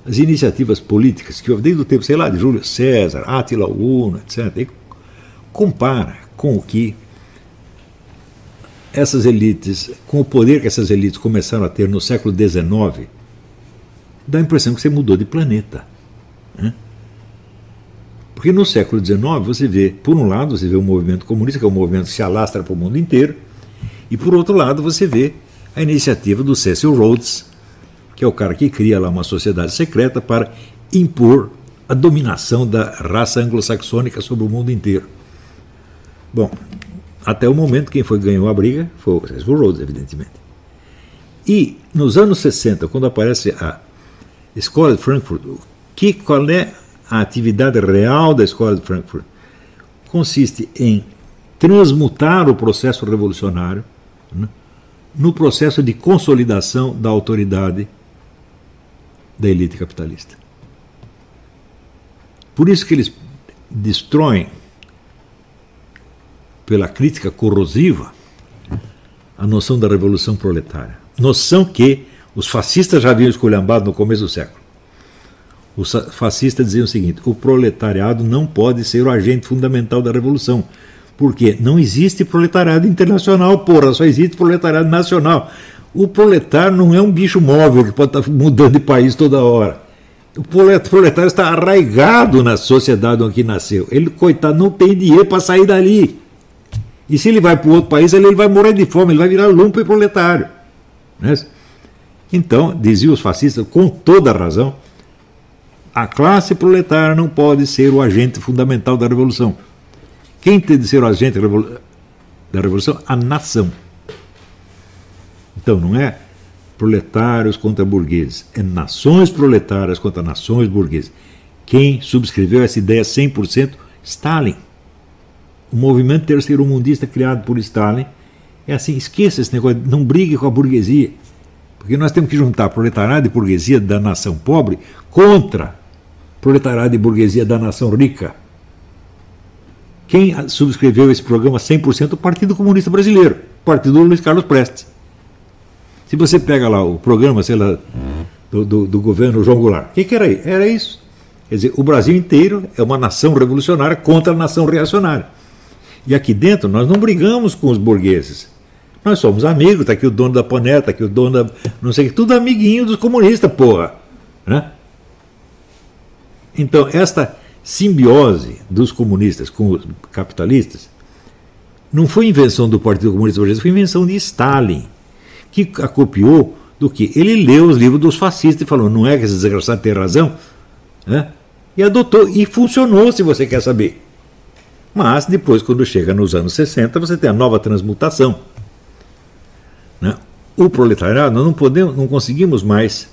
as iniciativas políticas que desde o tempo, sei lá, de Júlio César, Attila Uno, etc., e compara com o que essas elites, com o poder que essas elites começaram a ter no século XIX, dá a impressão que você mudou de planeta. Porque no século XIX você vê, por um lado, você vê o movimento comunista, que é um movimento que se alastra para o mundo inteiro, e por outro lado você vê a iniciativa do Cecil Rhodes, que é o cara que cria lá uma sociedade secreta para impor a dominação da raça anglo-saxônica sobre o mundo inteiro. Bom, até o momento quem foi ganhou a briga foi o Cecil Rhodes, evidentemente. E nos anos 60, quando aparece a Escola de Frankfurt, que, qual é a atividade real da Escola de Frankfurt? Consiste em transmutar o processo revolucionário né, no processo de consolidação da autoridade da elite capitalista. Por isso que eles destroem, pela crítica corrosiva, a noção da revolução proletária. Noção que os fascistas já haviam esculhambado no começo do século. Os fascistas diziam o seguinte: o proletariado não pode ser o agente fundamental da revolução. Porque não existe proletariado internacional, porra, só existe proletariado nacional. O proletário não é um bicho móvel que pode estar mudando de país toda hora. O proletário está arraigado na sociedade onde nasceu. Ele, coitado, não tem dinheiro para sair dali. E se ele vai para outro país, ele, vai morrer de fome, ele vai virar lumpo e proletário. Né? Então, diziam os fascistas, com toda razão, a classe proletária não pode ser o agente fundamental da revolução. Quem tem de ser o agente da revolução? A nação. Então, não é proletários contra burgueses, é nações proletárias contra nações burguesas. Quem subscreveu essa ideia 100%? Stalin. O movimento terceiro-mundista criado por Stalin é assim: esqueça esse negócio, não brigue com a burguesia. Porque nós temos que juntar proletariado e burguesia da nação pobre contra proletariado e burguesia da nação rica. Quem subscreveu esse programa 100% o Partido Comunista Brasileiro, Partido do Luiz Carlos Prestes. Se você pega lá o programa, sei lá, do, do, do governo João Goulart, o que, que era aí? Era isso. Quer dizer, o Brasil inteiro é uma nação revolucionária contra a nação reacionária. E aqui dentro nós não brigamos com os burgueses. Nós somos amigos, está aqui o dono da Paneta, está aqui o dono da. não sei que, tudo amiguinho dos comunistas, porra. Né? Então, esta simbiose dos comunistas com os capitalistas não foi invenção do Partido Comunista Brasileiro, foi invenção de Stalin, que a copiou do que? Ele leu os livros dos fascistas e falou: não é que esse desgraçado tem razão? Né? E adotou, e funcionou, se você quer saber. Mas depois, quando chega nos anos 60, você tem a nova transmutação. Né? O proletariado, nós não podemos, não conseguimos mais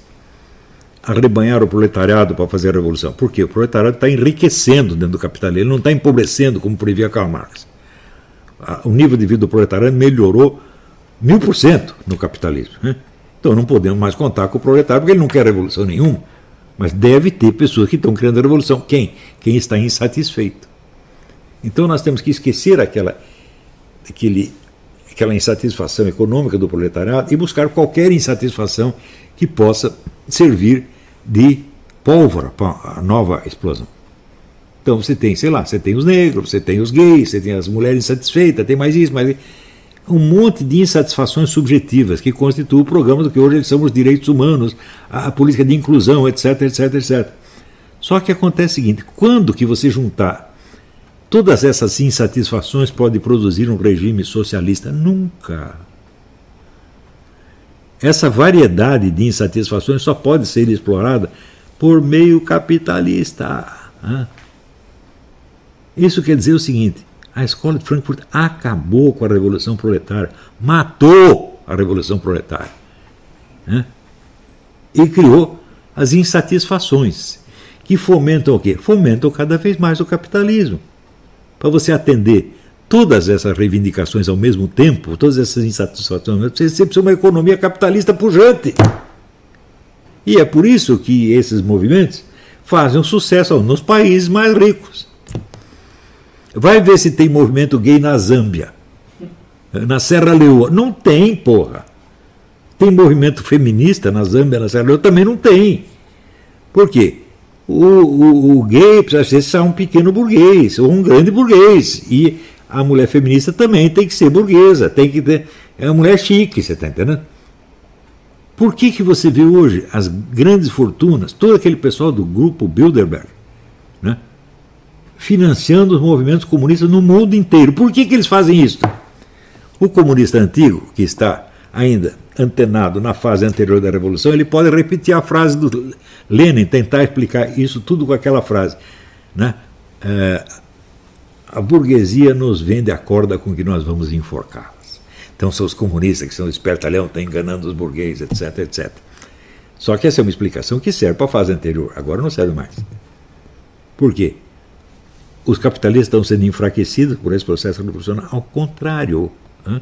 arrebanhar o proletariado para fazer a revolução. Por quê? O proletariado está enriquecendo dentro do capitalismo, ele não está empobrecendo, como previa Karl Marx. O nível de vida do proletariado melhorou mil por cento no capitalismo. Né? Então não podemos mais contar com o proletário, porque ele não quer revolução nenhuma. Mas deve ter pessoas que estão criando a revolução. Quem? Quem está insatisfeito. Então nós temos que esquecer aquela, aquele, aquela insatisfação econômica do proletariado e buscar qualquer insatisfação que possa servir de pólvora para a nova explosão. Então você tem, sei lá, você tem os negros, você tem os gays, você tem as mulheres insatisfeitas, tem mais isso, mais um monte de insatisfações subjetivas que constituem o programa do que hoje são os direitos humanos, a, política de inclusão, etc, etc, etc. Só que acontece o seguinte, quando que você juntar todas essas insatisfações pode produzir um regime socialista? Nunca. Essa variedade de insatisfações só pode ser explorada por meio capitalista. Isso quer dizer o seguinte: a escola de Frankfurt acabou com a revolução proletária, matou a revolução proletária. E criou as insatisfações, que fomentam o quê? Fomentam cada vez mais o capitalismo. Para você atender todas essas reivindicações ao mesmo tempo, todas essas insatisfações, você precisa uma economia capitalista pujante. E é por isso que esses movimentos fazem um sucesso nos países mais ricos. Vai ver se tem movimento gay na Zâmbia, na Serra Leoa. Não tem, porra. Tem movimento feminista na Zâmbia, na Serra Leoa? Também não tem. Por quê? O, o, o gay precisa ser um pequeno burguês, ou um grande burguês. E a mulher feminista também tem que ser burguesa, tem que ter. É uma mulher chique, você está entendendo? Por que, que você vê hoje as grandes fortunas, todo aquele pessoal do grupo Bilderberg, né, financiando os movimentos comunistas no mundo inteiro? Por que, que eles fazem isso? O comunista antigo, que está ainda antenado na fase anterior da Revolução, ele pode repetir a frase do Lenin, tentar explicar isso tudo com aquela frase. Né? É, a burguesia nos vende a corda com que nós vamos enforcá-las. Então são os comunistas que são espertalhão, estão enganando os burgueses, etc, etc. Só que essa é uma explicação que serve para a fase anterior, agora não serve mais. Por quê? Os capitalistas estão sendo enfraquecidos por esse processo revolucionário. Ao contrário, hein?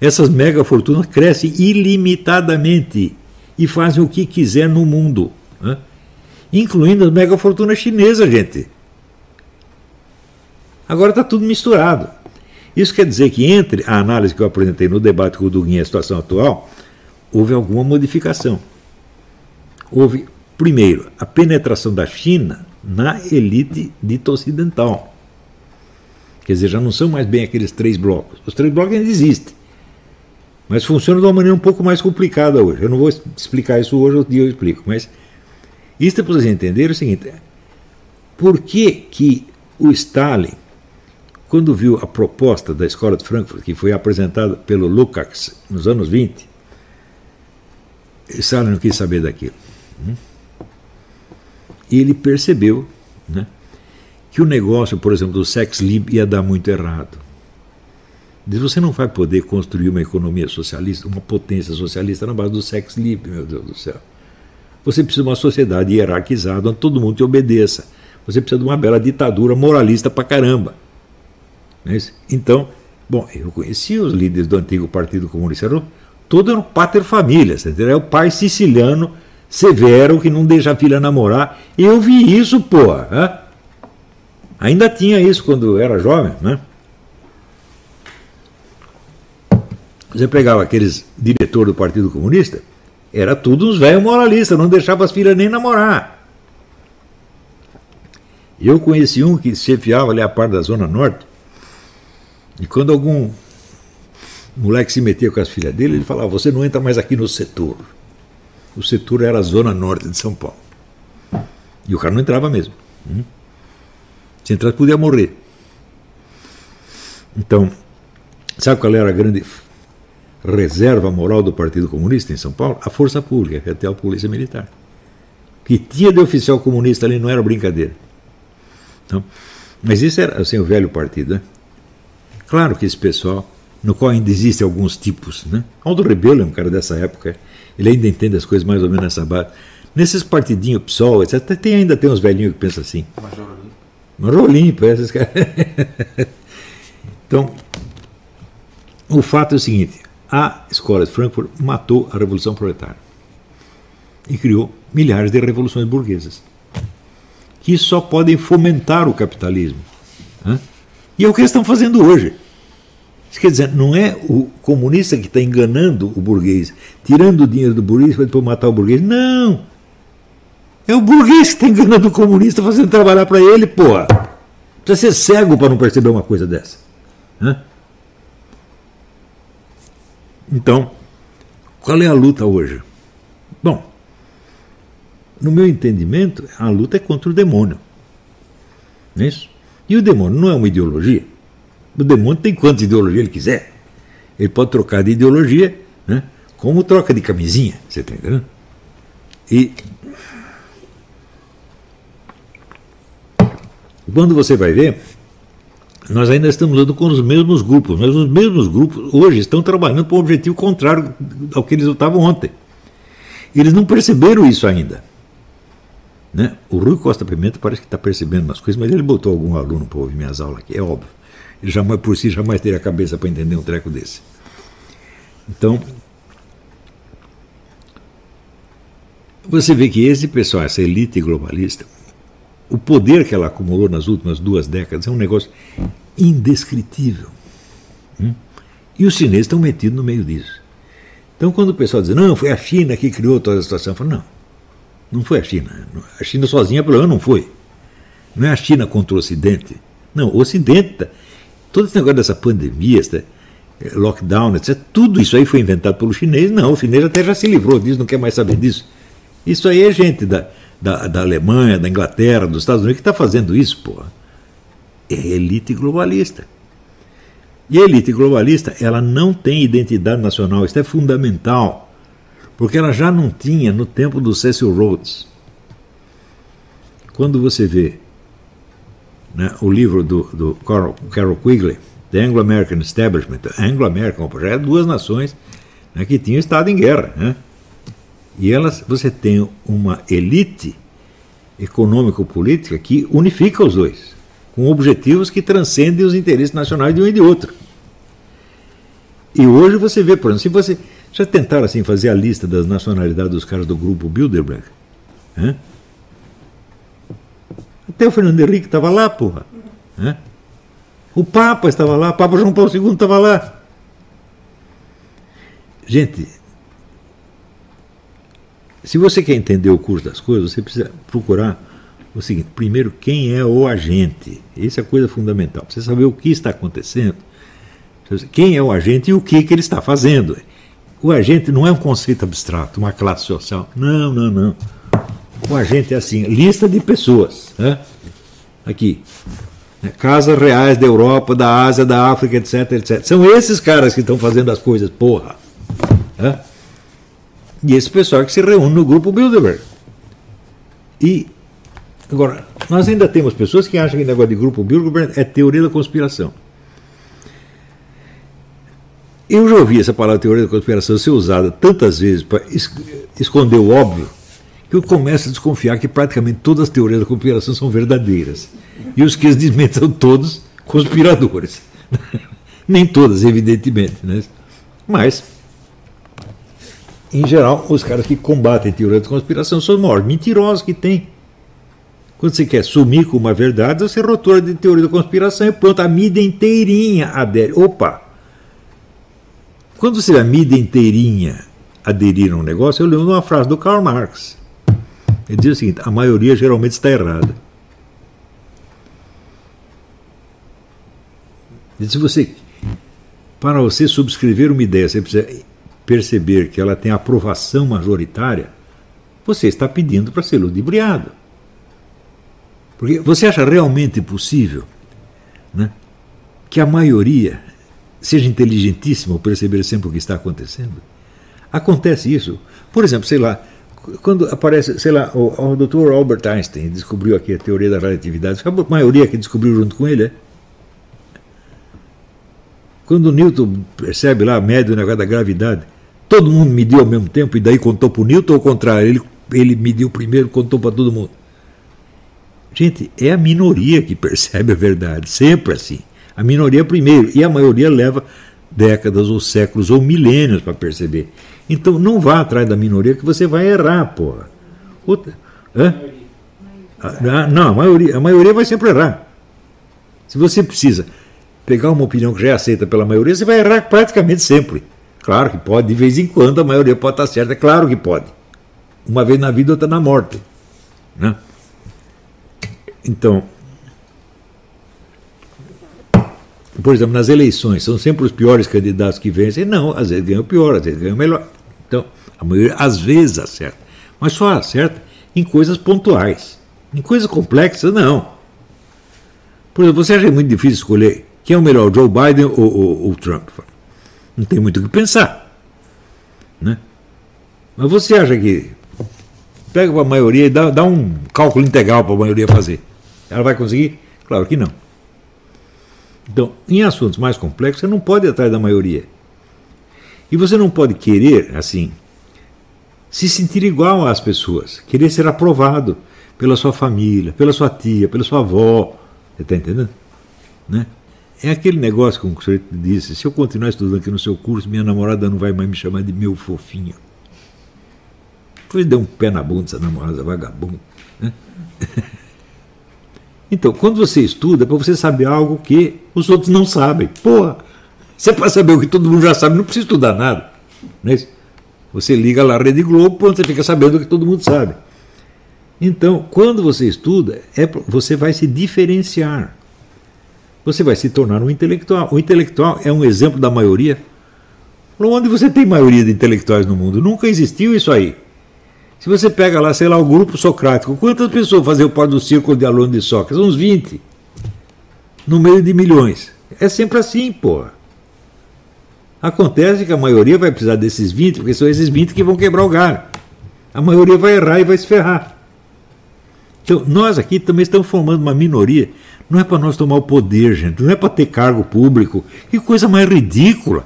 essas mega fortunas crescem ilimitadamente e fazem o que quiser no mundo, hein? incluindo as mega fortunas chinesas, gente. Agora está tudo misturado. Isso quer dizer que entre a análise que eu apresentei no debate com o Duguinha e a situação atual, houve alguma modificação. Houve, primeiro, a penetração da China na elite dita ocidental. Quer dizer, já não são mais bem aqueles três blocos. Os três blocos ainda existem. Mas funcionam de uma maneira um pouco mais complicada hoje. Eu não vou explicar isso hoje, outro dia eu explico. Mas isso é para vocês entenderem o seguinte: por que, que o Stalin, quando viu a proposta da escola de Frankfurt, que foi apresentada pelo Lukács nos anos 20, Stalin não quis saber daquilo. Hum? E ele percebeu né, que o negócio, por exemplo, do sex lib ia dar muito errado. Diz, você não vai poder construir uma economia socialista, uma potência socialista na base do sex lib, meu Deus do céu. Você precisa de uma sociedade hierarquizada onde todo mundo te obedeça. Você precisa de uma bela ditadura moralista pra caramba. É então, bom, eu conheci os líderes do antigo Partido Comunista, eram, todos eram pater famílias? É o pai siciliano severo que não deixa a filha namorar. Eu vi isso, pô. Né? Ainda tinha isso quando eu era jovem, né? Você pegava aqueles diretores do Partido Comunista, era tudo uns velhos moralistas, não deixava as filhas nem namorar. Eu conheci um que chefiava ali a parte da Zona Norte, e quando algum moleque se metia com as filhas dele, ele falava: Você não entra mais aqui no setor. O setor era a Zona Norte de São Paulo. E o cara não entrava mesmo. Hum? Se entrasse, podia morrer. Então, sabe qual era a grande reserva moral do Partido Comunista em São Paulo? A força pública, que até a polícia militar. Que tinha de oficial comunista ali não era brincadeira. Então, mas isso era assim, o velho partido. Né? Claro que esse pessoal, no qual ainda existem alguns tipos, né? Aldo Rebelo é um cara dessa época, ele ainda entende as coisas mais ou menos nessa base. Nesses partidinhos PSOL, etc., tem, ainda tem uns velhinhos que pensam assim. Major Olímpio. Major Olímpio, esses caras. então, o fato é o seguinte: a escola de Frankfurt matou a Revolução Proletária e criou milhares de revoluções burguesas que só podem fomentar o capitalismo. Né? E é o que eles estão fazendo hoje. Isso quer dizer, não é o comunista que está enganando o burguês, tirando o dinheiro do burguês para depois matar o burguês. Não! É o burguês que está enganando o comunista, fazendo trabalhar para ele, porra. Precisa ser cego para não perceber uma coisa dessa. Né? Então, qual é a luta hoje? Bom, no meu entendimento, a luta é contra o demônio. Não é isso? E o demônio não é uma ideologia. O demônio tem quantas ideologias ele quiser. Ele pode trocar de ideologia, né? como troca de camisinha. Você está entendendo? E quando você vai ver, nós ainda estamos lutando com os mesmos grupos, mas os mesmos grupos hoje estão trabalhando para um objetivo contrário ao que eles lutavam ontem. Eles não perceberam isso ainda. Né? O Rui Costa Pimenta parece que está percebendo umas coisas, mas ele botou algum aluno para ouvir minhas aulas aqui, é óbvio. Ele jamais, por si jamais teria a cabeça para entender um treco desse. Então, você vê que esse pessoal, essa elite globalista, o poder que ela acumulou nas últimas duas décadas é um negócio indescritível. Hum? E os chineses estão metidos no meio disso. Então, quando o pessoal diz, não, foi a China que criou toda a situação, eu falo, não, não foi a China. A China sozinha, pelo menos, não foi. Não é a China contra o Ocidente. Não, o Ocidente, tá, todo esse negócio dessa pandemia, esse eh, lockdown, etc., tudo isso aí foi inventado pelo chinês. Não, o chinês até já se livrou disso, não quer mais saber disso. Isso aí é gente da, da, da Alemanha, da Inglaterra, dos Estados Unidos que está fazendo isso, porra. É elite globalista. E a elite globalista, ela não tem identidade nacional, isso é fundamental porque ela já não tinha no tempo do Cecil Rhodes. Quando você vê né, o livro do, do Carol, Carol Quigley, The Anglo-American Establishment, Anglo-American, já é duas nações né, que tinham estado em guerra. Né? E elas, você tem uma elite econômico-política que unifica os dois, com objetivos que transcendem os interesses nacionais de um e de outro. E hoje você vê, por exemplo, se você já tentaram assim fazer a lista das nacionalidades dos caras do grupo Bilderberg? Hã? Até o Fernando Henrique estava lá, porra. Hã? O Papa estava lá, o Papa João Paulo II estava lá. Gente, se você quer entender o curso das coisas, você precisa procurar o seguinte: primeiro, quem é o agente? Essa é a coisa fundamental. Você saber o que está acontecendo, quem é o agente e o que, que ele está fazendo. O agente não é um conceito abstrato, uma classe social. Não, não, não. O agente é assim, lista de pessoas. Né? Aqui. Né? Casas reais da Europa, da Ásia, da África, etc, etc. São esses caras que estão fazendo as coisas, porra. Né? E esse pessoal que se reúne no grupo Bilderberg. E, agora, nós ainda temos pessoas que acham que o negócio de grupo Bilderberg é teoria da conspiração. Eu já ouvi essa palavra teoria da conspiração ser usada tantas vezes para esconder o óbvio que eu começo a desconfiar que praticamente todas as teorias da conspiração são verdadeiras. E os que as desmentem são todos conspiradores. Nem todas, evidentemente. Né? Mas, em geral, os caras que combatem teoria da conspiração são os maiores mentirosos que tem. Quando você quer sumir com uma verdade, você rotura de teoria da conspiração e pronto, a mídia inteirinha adere. Opa! Quando você vê a mídia inteirinha aderir a um negócio, eu lembro de uma frase do Karl Marx. Ele diz o seguinte: a maioria geralmente está errada. Se você, para você subscrever uma ideia, você precisa perceber que ela tem aprovação majoritária, você está pedindo para ser ludibriado. Porque você acha realmente possível né, que a maioria seja inteligentíssimo perceber sempre o que está acontecendo. Acontece isso. Por exemplo, sei lá, quando aparece, sei lá, o, o Dr. Albert Einstein descobriu aqui a teoria da relatividade, a maioria que descobriu junto com ele, é. Quando Newton percebe lá, mede o negócio da gravidade, todo mundo mediu ao mesmo tempo e daí contou para o Newton ou ao contrário? Ele, ele mediu primeiro contou para todo mundo. Gente, é a minoria que percebe a verdade, sempre assim. A minoria primeiro, e a maioria leva décadas ou séculos ou milênios para perceber. Então não vá atrás da minoria que você vai errar, porra. Outra, hã? Ah, não, a maioria, a maioria vai sempre errar. Se você precisa pegar uma opinião que já é aceita pela maioria, você vai errar praticamente sempre. Claro que pode, de vez em quando a maioria pode estar certa, é claro que pode. Uma vez na vida, outra na morte. Né? Então, por exemplo, nas eleições, são sempre os piores candidatos que vencem. Não, às vezes ganham pior, às vezes ganham melhor. Então, a maioria às vezes acerta. Mas só acerta em coisas pontuais. Em coisas complexas, não. Por exemplo, você acha muito difícil escolher quem é o melhor, Joe Biden ou, o Trump? Não tem muito o que pensar. Né? Mas você acha que pega para a maioria e dá, dá um cálculo integral para a maioria fazer? Ela vai conseguir? Claro que não. Então, em assuntos mais complexos, você não pode ir atrás da maioria. E você não pode querer, assim, se sentir igual às pessoas, querer ser aprovado pela sua família, pela sua tia, pela sua avó. Você está entendendo? Né? É aquele negócio, como o senhor disse: se eu continuar estudando aqui no seu curso, minha namorada não vai mais me chamar de meu fofinho. Depois deu um pé na bunda essa namorada vagabunda. Né? Então, quando você estuda, é para você saber algo que os outros não sabem. Porra, você é para saber o que todo mundo já sabe, não precisa estudar nada. Não é isso? Você liga lá a Rede Globo, pronto, você fica sabendo o que todo mundo sabe. Então, quando você estuda, é, você vai se diferenciar. Você vai se tornar um intelectual. O intelectual é um exemplo da maioria. Onde você tem maioria de intelectuais no mundo? Nunca existiu isso aí. Se você pega lá, sei lá, o grupo socrático, quantas pessoas faziam parte do círculo de alunos de Sócrates? Uns 20. No meio de milhões. É sempre assim, porra. Acontece que a maioria vai precisar desses 20, porque são esses 20 que vão quebrar o galho. A maioria vai errar e vai se ferrar. Então, nós aqui também estamos formando uma minoria. Não é para nós tomar o poder, gente. Não é para ter cargo público. Que coisa mais ridícula.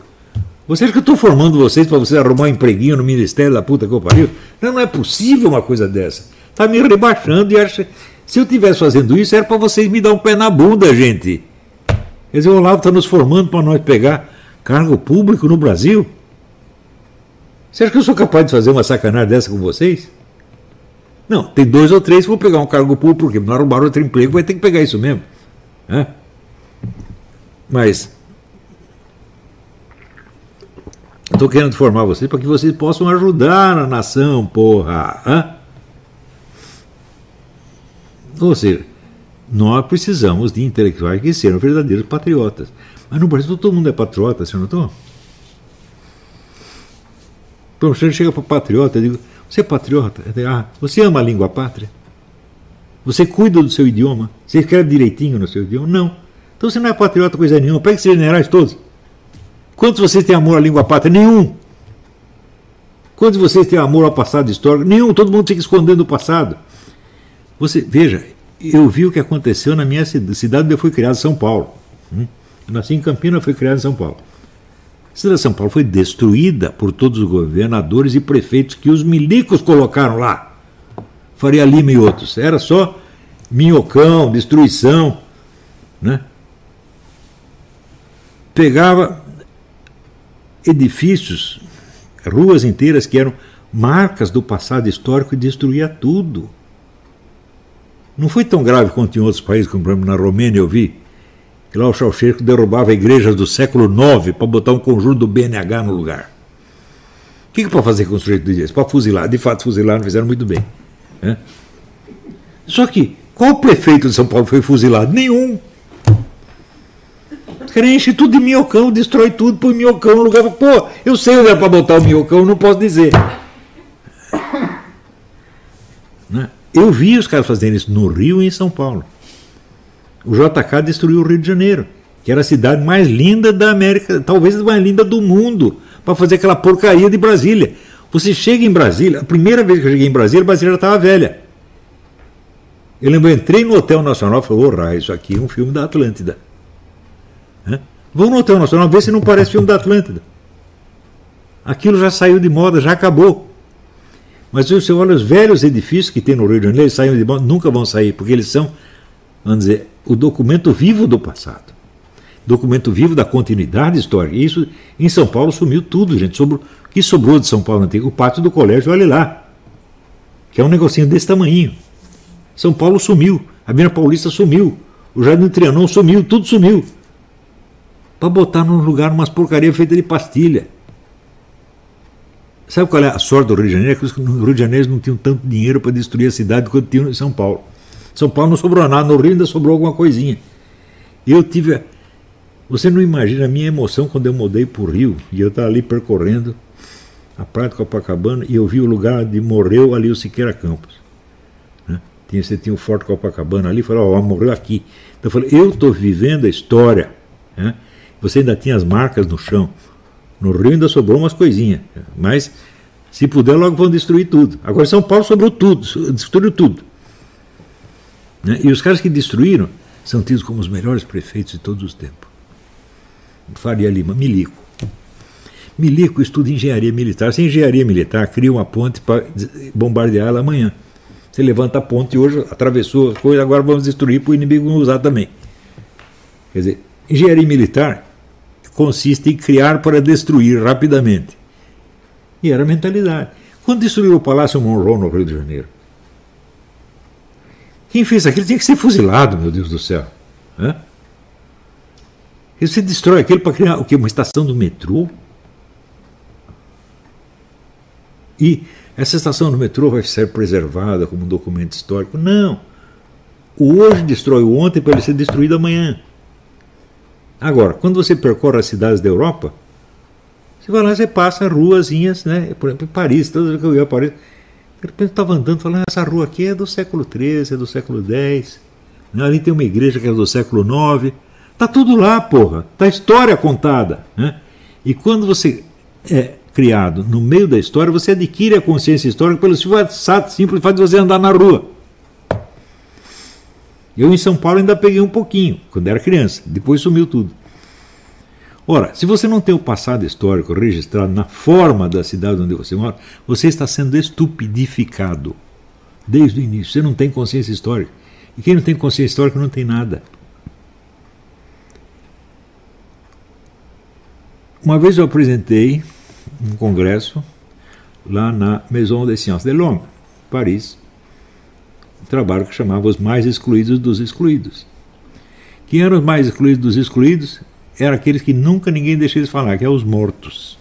Você acha que eu estou formando vocês para vocês arrumar um empreguinho no Ministério da puta que eu pariu? Não, não é possível uma coisa dessa. Está me rebaixando e acha. Se eu estivesse fazendo isso, era para vocês me dar um pé na bunda, gente. Quer dizer, o Olavo está nos formando para nós pegar cargo público no Brasil? Você acha que eu sou capaz de fazer uma sacanagem dessa com vocês? Não, tem dois ou três que vão pegar um cargo público, porque não arrumaram outro emprego, vai ter que pegar isso mesmo. Mas estou querendo formar vocês para que vocês possam ajudar a nação, porra. Hã? Ou seja, nós precisamos de intelectuais que sejam verdadeiros patriotas. Mas no Brasil todo mundo é patriota, senhor não Então você chega para patriota e digo, você é patriota? Ah, você ama a língua pátria? Você cuida do seu idioma? Você escreve direitinho no seu idioma? Não. Então você não é patriota coisa nenhuma. Pega esses generais todos. Quantos vocês têm amor à língua pátria? Nenhum. Quantos vocês têm amor ao passado histórico? Nenhum. Todo mundo fica escondendo o passado. Você veja, eu vi o que aconteceu na minha cidade onde eu fui criado, São Paulo. Hum? Eu nasci em Campinas, fui criado em São Paulo. A cidade de São Paulo foi destruída por todos os governadores e prefeitos que os milicos colocaram lá. Faria Lima e outros. Era só minhocão, destruição. Né? Pegava edifícios, ruas inteiras que eram marcas do passado histórico e destruía tudo. Não foi tão grave quanto em outros países, como por exemplo na Romênia eu vi, que lá o Ceausescu derrubava igrejas do século IX para botar um conjunto do BNH no lugar. O que, que para fazer com o sujeito desse? Para fuzilar. De fato, fuzilaram, fizeram muito bem. Né? Só que, qual prefeito de São Paulo foi fuzilado? Nenhum. Os tudo de minhocão, destrói tudo, põe minhocão no lugar. Pô, eu sei onde é para botar o minhocão, não posso dizer. Né? Eu vi os caras fazendo isso no Rio e em São Paulo. O JK destruiu o Rio de Janeiro, que era a cidade mais linda da América, talvez a mais linda do mundo, para fazer aquela porcaria de Brasília. Você chega em Brasília, a primeira vez que eu cheguei em Brasília, Brasília já estava velha. Eu lembro, eu entrei no Hotel Nacional e falei, oh, isso aqui é um filme da Atlântida. Vou no Hotel Nacional ver se não parece filme da Atlântida. Aquilo já saiu de moda, já acabou. Mas você olha os velhos edifícios que tem no Rio de Janeiro, eles saem de moda, nunca vão sair, porque eles são, vamos dizer, o documento vivo do passado. Documento vivo da continuidade histórica. Isso em São Paulo sumiu tudo, gente. O que sobrou de São Paulo antigo? O pátio do colégio, olha lá. Que é um negocinho desse tamanho. São Paulo sumiu. A Mina Paulista sumiu. O Jardim Trianon sumiu. Tudo sumiu. Para botar num lugar umas porcarias feitas de pastilha. Sabe qual é a sorte do Rio de Janeiro? É que no Rio de Janeiro não tinham tanto dinheiro para destruir a cidade quanto tinham em São Paulo. São Paulo não sobrou nada, no Rio ainda sobrou alguma coisinha. Eu tive. Você não imagina a minha emoção quando eu mudei para o Rio e eu estava ali percorrendo a Praia de Copacabana e eu vi o lugar de morreu ali o Siqueira Campos. Né? Tinha, você tinha o Forte Copacabana ali, falou, ó, morreu aqui. Então eu falei, eu estou vivendo a história. Né? Você ainda tinha as marcas no chão. No Rio ainda sobrou umas coisinhas, mas se puder, logo vão destruir tudo. Agora São Paulo sobrou tudo, destruiu tudo. Né? E os caras que destruíram são tidos como os melhores prefeitos de todos os tempos. Faria Lima, Milico. Milico estuda engenharia militar. Se engenharia militar cria uma ponte para bombardear ela amanhã. Você levanta a ponte hoje, atravessou as coisas, agora vamos destruir para o inimigo não usar também. Quer dizer, engenharia militar consiste em criar para destruir rapidamente. E era a mentalidade. Quando destruiu o Palácio Monroe no Rio de Janeiro, quem fez aquilo tinha que ser fuzilado, meu Deus do céu. Hã? E você destrói aquilo para criar o quê? Uma estação do metrô? E essa estação do metrô vai ser preservada como um documento histórico? Não. O hoje destrói o ontem para ele ser destruído amanhã. Agora, quando você percorre as cidades da Europa, você vai lá, você passa ruazinhas, né? Por exemplo, em Paris, toda vez que eu ia a Paris, de repente eu estava andando falando, essa rua aqui é do século XIII, é do século X. Né? Ali tem uma igreja que é do século IX. Tá tudo lá, porra. Tá história contada. Né? E quando você é criado no meio da história, você adquire a consciência histórica pelo simples fato de você andar na rua. Eu em São Paulo ainda peguei um pouquinho, quando era criança. Depois sumiu tudo. Ora, se você não tem o passado histórico registrado na forma da cidade onde você mora, você está sendo estupidificado desde o início. Você não tem consciência histórica. E quem não tem consciência histórica não tem nada. Uma vez eu apresentei um congresso lá na Maison des Sciences de l'Homme, Paris, um trabalho que chamava Os Mais Excluídos dos Excluídos. Quem eram os mais excluídos dos excluídos? eram aqueles que nunca ninguém deixou de falar, que é os mortos.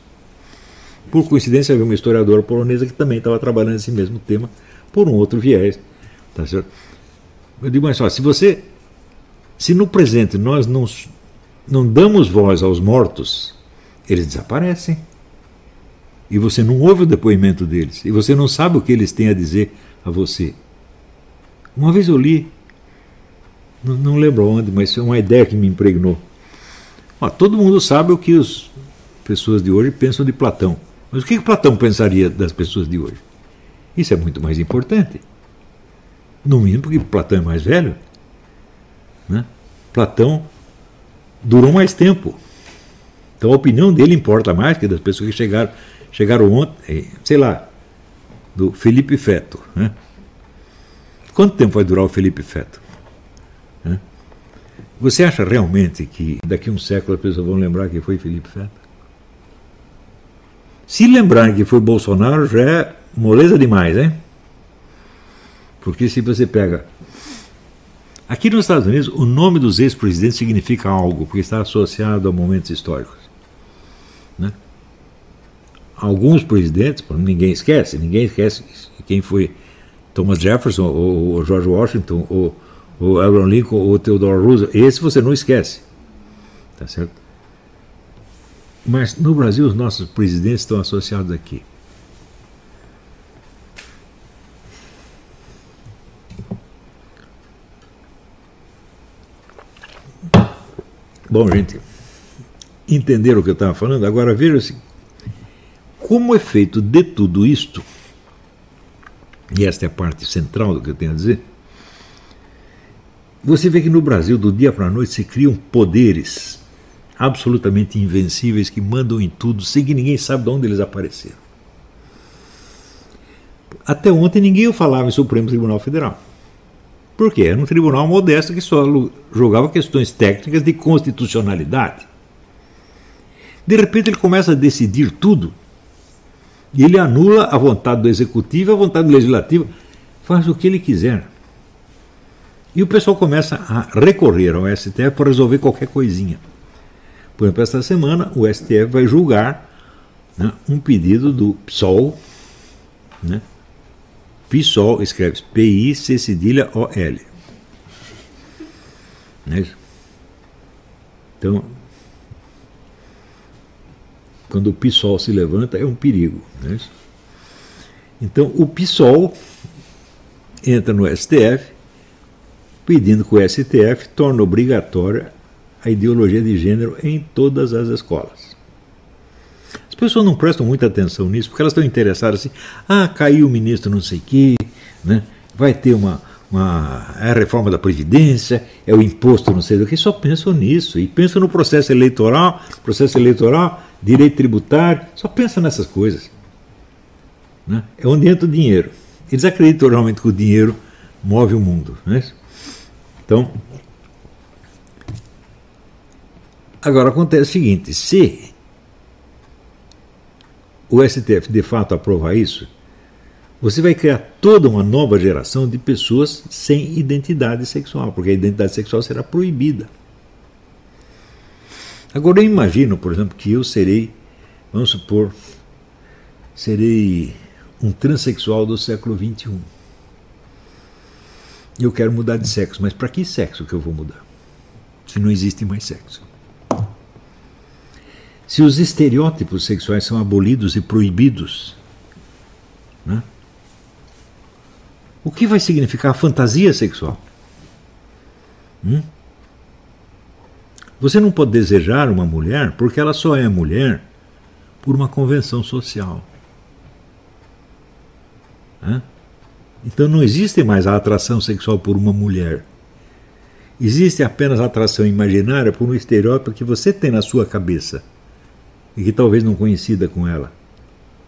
Por coincidência, havia uma historiadora polonesa que também estava trabalhando esse mesmo tema por um outro viés. Tá certo? Eu digo, mas só, se você. Se no presente nós não, não damos voz aos mortos, eles desaparecem. E você não ouve o depoimento deles. E você não sabe o que eles têm a dizer a você. Uma vez eu li, não, não lembro onde, mas é uma ideia que me impregnou. Ó, todo mundo sabe o que as pessoas de hoje pensam de Platão. Mas o que, que Platão pensaria das pessoas de hoje? Isso é muito mais importante. No mínimo porque Platão é mais velho. Né? Platão durou mais tempo. Então a opinião dele importa mais que das pessoas que chegaram, chegaram ontem, sei lá, do Felipe Feto. Né? Quanto tempo vai durar o Felipe Feto? Você acha realmente que daqui a um século as pessoas vão lembrar que foi Felipe Feto? Se lembrarem que foi Bolsonaro, já é moleza demais, hein? Porque se você pega. Aqui nos Estados Unidos, o nome dos ex-presidentes significa algo, porque está associado a momentos históricos. Né? Alguns presidentes, ninguém esquece, ninguém esquece quem foi Thomas Jefferson, ou, George Washington, ou, ou Abraham Lincoln, ou Theodore Roosevelt. Esse você não esquece. Tá certo? Mas no Brasil os nossos presidentes estão associados aqui. Bom, gente, entenderam o que eu estava falando? Agora veja-se como é feito de tudo isto, e esta é a parte central do que eu tenho a dizer, você vê que no Brasil, do dia para a noite, se criam poderes absolutamente invencíveis que mandam em tudo sem que ninguém sabe de onde eles apareceram. Até ontem ninguém falava em Supremo Tribunal Federal. Por quê? Era um tribunal modesto que só julgava questões técnicas de constitucionalidade. De repente ele começa a decidir tudo. Ele anula a vontade do executivo, a vontade do legislativo, faz o que ele quiser. E o pessoal começa a recorrer ao STF para resolver qualquer coisinha. Por exemplo, esta semana o STF vai julgar né, um pedido do PSOL, né? PSOL escreve P-I-C cedilha O-L. Né? Então, quando o PSOL se levanta, é um perigo. Né? Então, o PSOL entra no STF pedindo que o STF torne obrigatória a ideologia de gênero em todas as escolas. As pessoas não prestam muita atenção nisso, porque elas estão interessadas assim, ah, caiu o ministro não sei o quê, né? vai ter uma, uma é a reforma da Previdência, é o imposto não sei do que, só pensam nisso. E pensam no processo eleitoral, processo eleitoral, direito tributário, só pensam nessas coisas. Né? É onde entra o dinheiro. Eles acreditam realmente que o dinheiro move o mundo. Né? Então, Agora acontece o seguinte: se o STF de fato aprovar isso, você vai criar toda uma nova geração de pessoas sem identidade sexual, porque a identidade sexual será proibida. Agora eu imagino, por exemplo, que eu serei, vamos supor, serei um transexual do século XXI. Eu quero mudar de sexo, mas para que sexo que eu vou mudar? Se não existe mais sexo. Se os estereótipos sexuais são abolidos e proibidos, né? o que vai significar a fantasia sexual? Hum? Você não pode desejar uma mulher porque ela só é mulher por uma convenção social. Então não existe mais a atração sexual por uma mulher. Existe apenas a atração imaginária por um estereótipo que você tem na sua cabeça e que talvez não coincida com ela.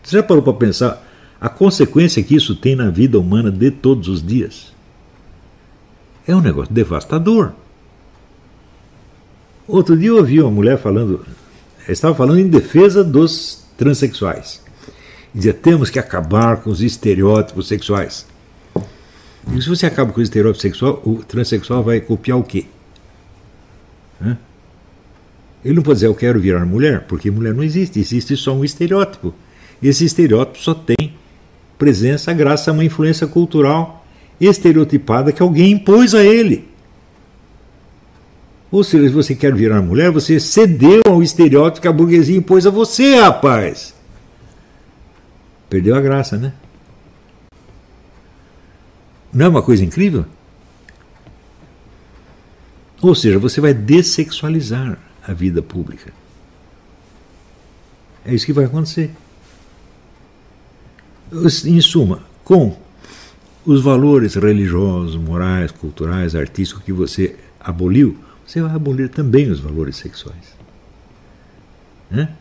Você já parou para pensar a consequência que isso tem na vida humana de todos os dias? É um negócio devastador. Outro dia eu ouvi uma mulher falando, estava falando em defesa dos transexuais. Dizia: temos que acabar com os estereótipos sexuais. E se você acaba com o estereótipo sexual, o transexual vai copiar o quê? Hã? Ele não pode dizer eu quero virar mulher, porque mulher não existe, existe só um estereótipo. Esse estereótipo só tem presença graças a uma influência cultural estereotipada que alguém impôs a ele. Ou seja, se você quer virar mulher, você cedeu ao estereótipo que a burguesia impôs a você, rapaz. Perdeu a graça, né? Não é uma coisa incrível? Ou seja, você vai dessexualizar a vida pública. É isso que vai acontecer. Em suma, com os valores religiosos, morais, culturais, artísticos que você aboliu, você vai abolir também os valores sexuais. Né?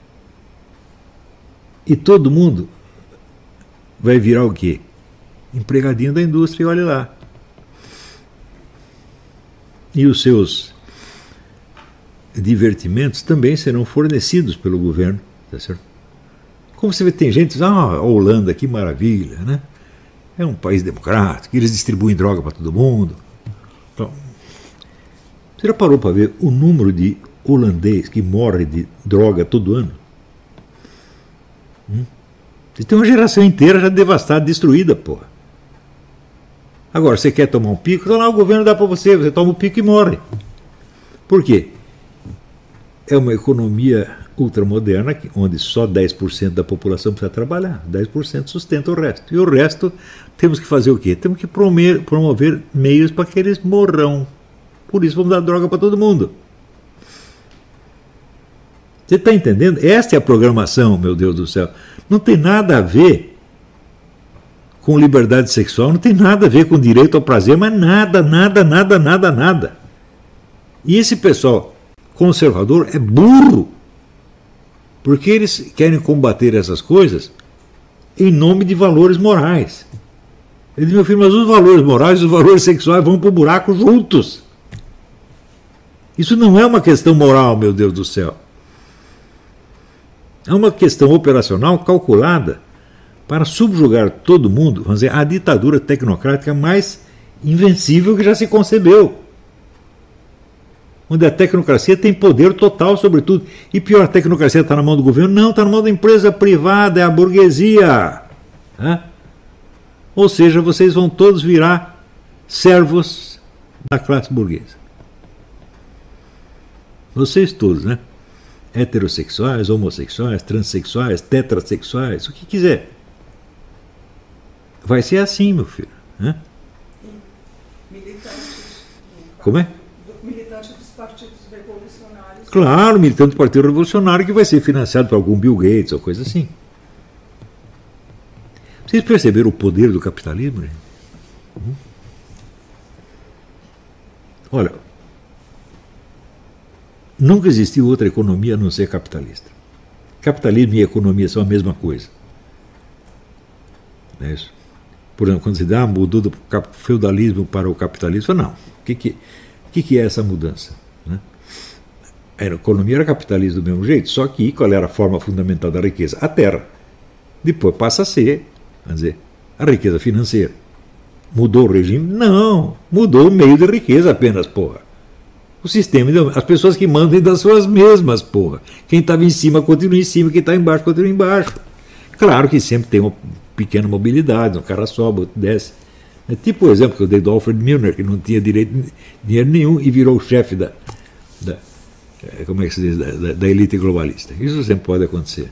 E todo mundo vai virar o quê? Empregadinho da indústria, olhe lá. E os seus divertimentos também serão fornecidos pelo governo, tá certo? Como você vê, tem gente diz, ah, a Holanda, que maravilha, né? É um país democrático, eles distribuem droga para todo mundo. Você já parou para ver o número de holandês que morre de droga todo ano? Hum? Você tem uma geração inteira já devastada, destruída, porra. Agora, você quer tomar um pico? Então lá o governo dá para você, você toma o um pico e morre. Por quê? É uma economia ultramoderna, onde só 10% da população precisa trabalhar, 10% sustenta o resto. E o resto temos que fazer o quê? Temos que promover, promover meios para que eles morram. Por isso vamos dar droga para todo mundo. Você está entendendo? Esta é a programação, meu Deus do céu. Não tem nada a ver com liberdade sexual, não tem nada a ver com direito ao prazer, mas nada, nada, nada, nada, nada. E esse pessoal conservador é burro. Porque eles querem combater essas coisas em nome de valores morais. Ele diz, meu filho, mas os valores morais e os valores sexuais vão para o buraco juntos. Isso não é uma questão moral, meu Deus do céu. É uma questão operacional calculada para subjugar todo mundo, vamos dizer, a ditadura tecnocrática mais invencível que já se concebeu onde a tecnocracia tem poder total sobre tudo. E pior, a tecnocracia está na mão do governo? Não, está na mão da empresa privada, é a burguesia. Ou seja, vocês vão todos virar servos da classe burguesa. Vocês todos, né? Heterossexuais, homossexuais, transexuais, tetrasexuais, o que quiser. Vai ser assim, meu filho. Né? Como é? Claro, militante do Partido Revolucionário que vai ser financiado por algum Bill Gates ou coisa assim. Vocês perceberam o poder do capitalismo? Gente? Hum? Olha, nunca existiu outra economia a não ser capitalista. Capitalismo e economia são a mesma coisa. Não é isso? Por exemplo, quando se dá, mudou do feudalismo para o capitalismo, não. O que, que, que, que é essa mudança? A economia era capitalista do mesmo jeito, só que qual era a forma fundamental da riqueza? A terra. Depois passa a ser, vamos dizer, a riqueza financeira. Mudou o regime? Não, mudou o meio de riqueza apenas, porra. O sistema, as pessoas que mandam das suas mesmas, porra. Quem estava em cima continua em cima, quem está embaixo continua embaixo. Claro que sempre tem uma pequena mobilidade, um cara sobe, outro desce. É tipo o exemplo que eu dei do Alfred Milner, que não tinha direito, dinheiro nenhum e virou o chefe da, da, é, como é que se diz, da, da, elite globalista. Isso sempre pode acontecer.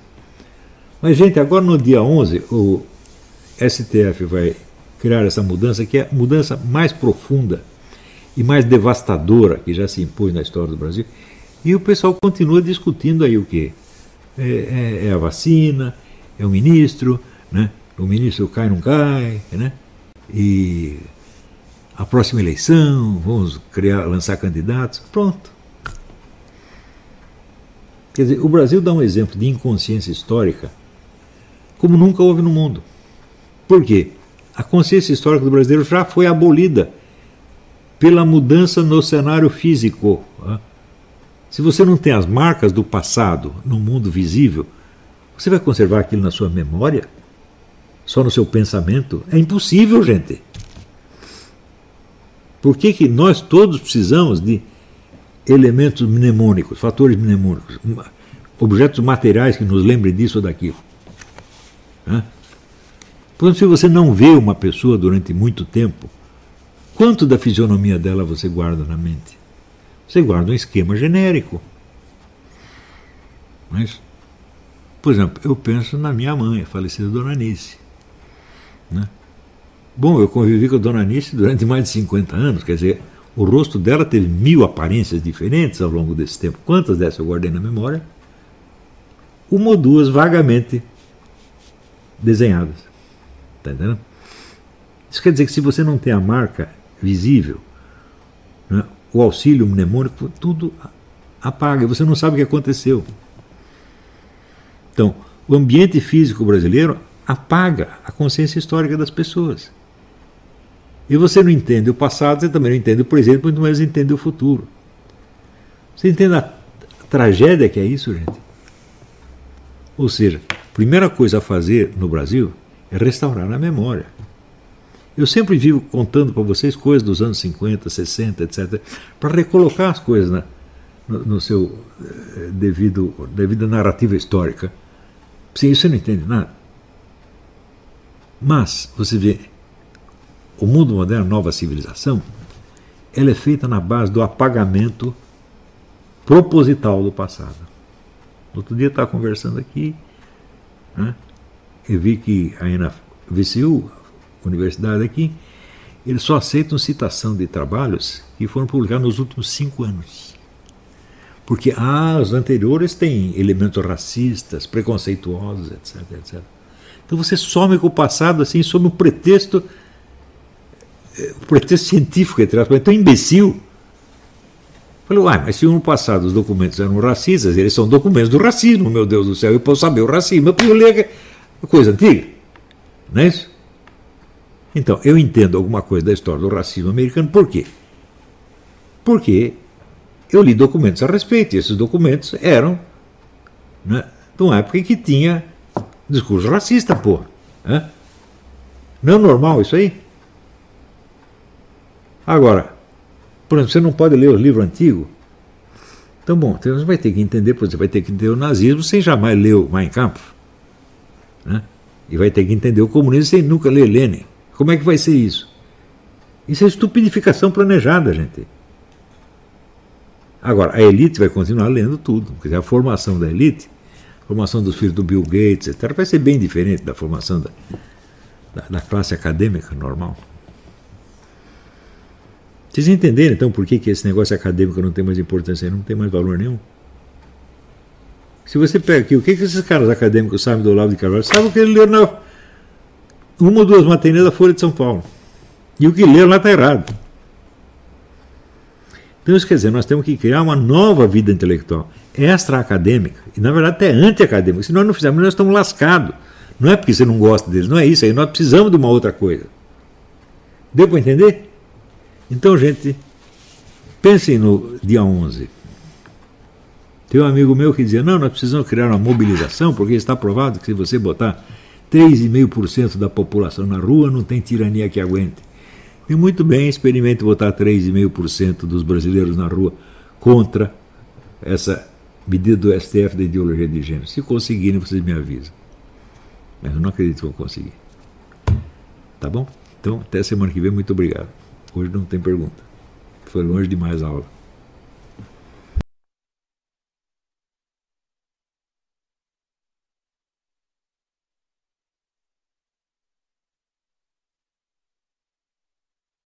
Mas, gente, agora no dia 11, o STF vai criar essa mudança, que é a mudança mais profunda e mais devastadora que já se impôs na história do Brasil. E o pessoal continua discutindo aí o quê? É, é, é a vacina, é o ministro, né? o ministro cai não cai, né? e a próxima eleição, vamos criar, lançar candidatos, pronto. Quer dizer, o Brasil dá um exemplo de inconsciência histórica como nunca houve no mundo. Por quê? A consciência histórica do brasileiro já foi abolida pela mudança no cenário físico. Se você não tem as marcas do passado no mundo visível, você vai conservar aquilo na sua memória? Só no seu pensamento? É impossível, gente. Por que, que nós todos precisamos de elementos mnemônicos, fatores mnemônicos, objetos materiais que nos lembrem disso ou daquilo. Né? Portanto, se você não vê uma pessoa durante muito tempo, quanto da fisionomia dela você guarda na mente? Você guarda um esquema genérico. Mas, por exemplo, eu penso na minha mãe, a falecida Dona Anice. Né? Bom, eu convivi com a Dona Anice durante mais de 50 anos, quer dizer, o rosto dela teve mil aparências diferentes ao longo desse tempo. Quantas dessas eu guardei na memória? Uma ou duas vagamente desenhadas. Está entendendo? Isso quer dizer que se você não tem a marca visível, né, o auxílio mnemônico, tudo apaga, você não sabe o que aconteceu. Então, o ambiente físico brasileiro apaga a consciência histórica das pessoas. E você não entende o passado, você também não entende o presente, muito menos entende o futuro. Você entende a tragédia que é isso, gente? Ou seja, a primeira coisa a fazer no Brasil é restaurar a memória. Eu sempre vivo contando para vocês coisas dos anos 50, 60, etc., para recolocar as coisas na, no, no, seu eh, devido, devida narrativa histórica. Sim, você não entende nada. Mas, você vê, o mundo moderno, a nova civilização, ela é feita na base do apagamento proposital do passado. Outro dia eu estava conversando aqui, né, e vi que aí na VCU, universidade aqui, eles só aceitam citação de trabalhos que foram publicados nos últimos cinco anos. Porque ah, os anteriores têm elementos racistas, preconceituosos, etc, etc. Então você some com o passado assim, sob um pretexto o pretexto científico, entre aspas, é tão imbecil. Falei, uai, mas se no passado os documentos eram racistas, eles são documentos do racismo, meu Deus do céu, eu posso saber o racismo, eu preciso ler a coisa antiga. Não é isso? Então, eu entendo alguma coisa da história do racismo americano, por quê? Porque eu li documentos a respeito, e esses documentos eram né, de uma época em que tinha discurso racista, porra. Né? Não é normal isso aí? Agora, por exemplo, você não pode ler o livro antigo. Então, bom, você vai ter que entender, por exemplo, vai ter que entender o nazismo sem jamais ler o Mein Kampf. Né? E vai ter que entender o comunismo sem nunca ler Lenin. Como é que vai ser isso? Isso é estupidificação planejada, gente. Agora, a elite vai continuar lendo tudo. Quer dizer, a formação da elite, a formação dos filhos do Bill Gates, etc., vai ser bem diferente da formação da, da, da classe acadêmica normal. Vocês entenderam então por que, que esse negócio acadêmico não tem mais importância, não tem mais valor nenhum? Se você pega aqui, o que, que esses caras acadêmicos sabem do Olavo de Carvalho? Sabem o que ele leu na uma ou duas matérias da Folha de São Paulo. E o que leu lá está errado. Então, isso quer dizer, nós temos que criar uma nova vida intelectual, extra-acadêmica, e na verdade até anti-acadêmica. Se nós não fizermos, nós estamos lascados. Não é porque você não gosta deles, não é isso aí, nós precisamos de uma outra coisa. Deu para entender? Então, gente, pensem no dia 11. Tem um amigo meu que dizia: não, nós precisamos criar uma mobilização, porque está provado que se você botar 3,5% da população na rua, não tem tirania que aguente. E muito bem, experimente botar 3,5% dos brasileiros na rua contra essa medida do STF da ideologia de gênero. Se conseguirem, vocês me avisam. Mas eu não acredito que vão conseguir. Tá bom? Então, até semana que vem. Muito obrigado. Hoje não tem pergunta. Foi longe demais a aula.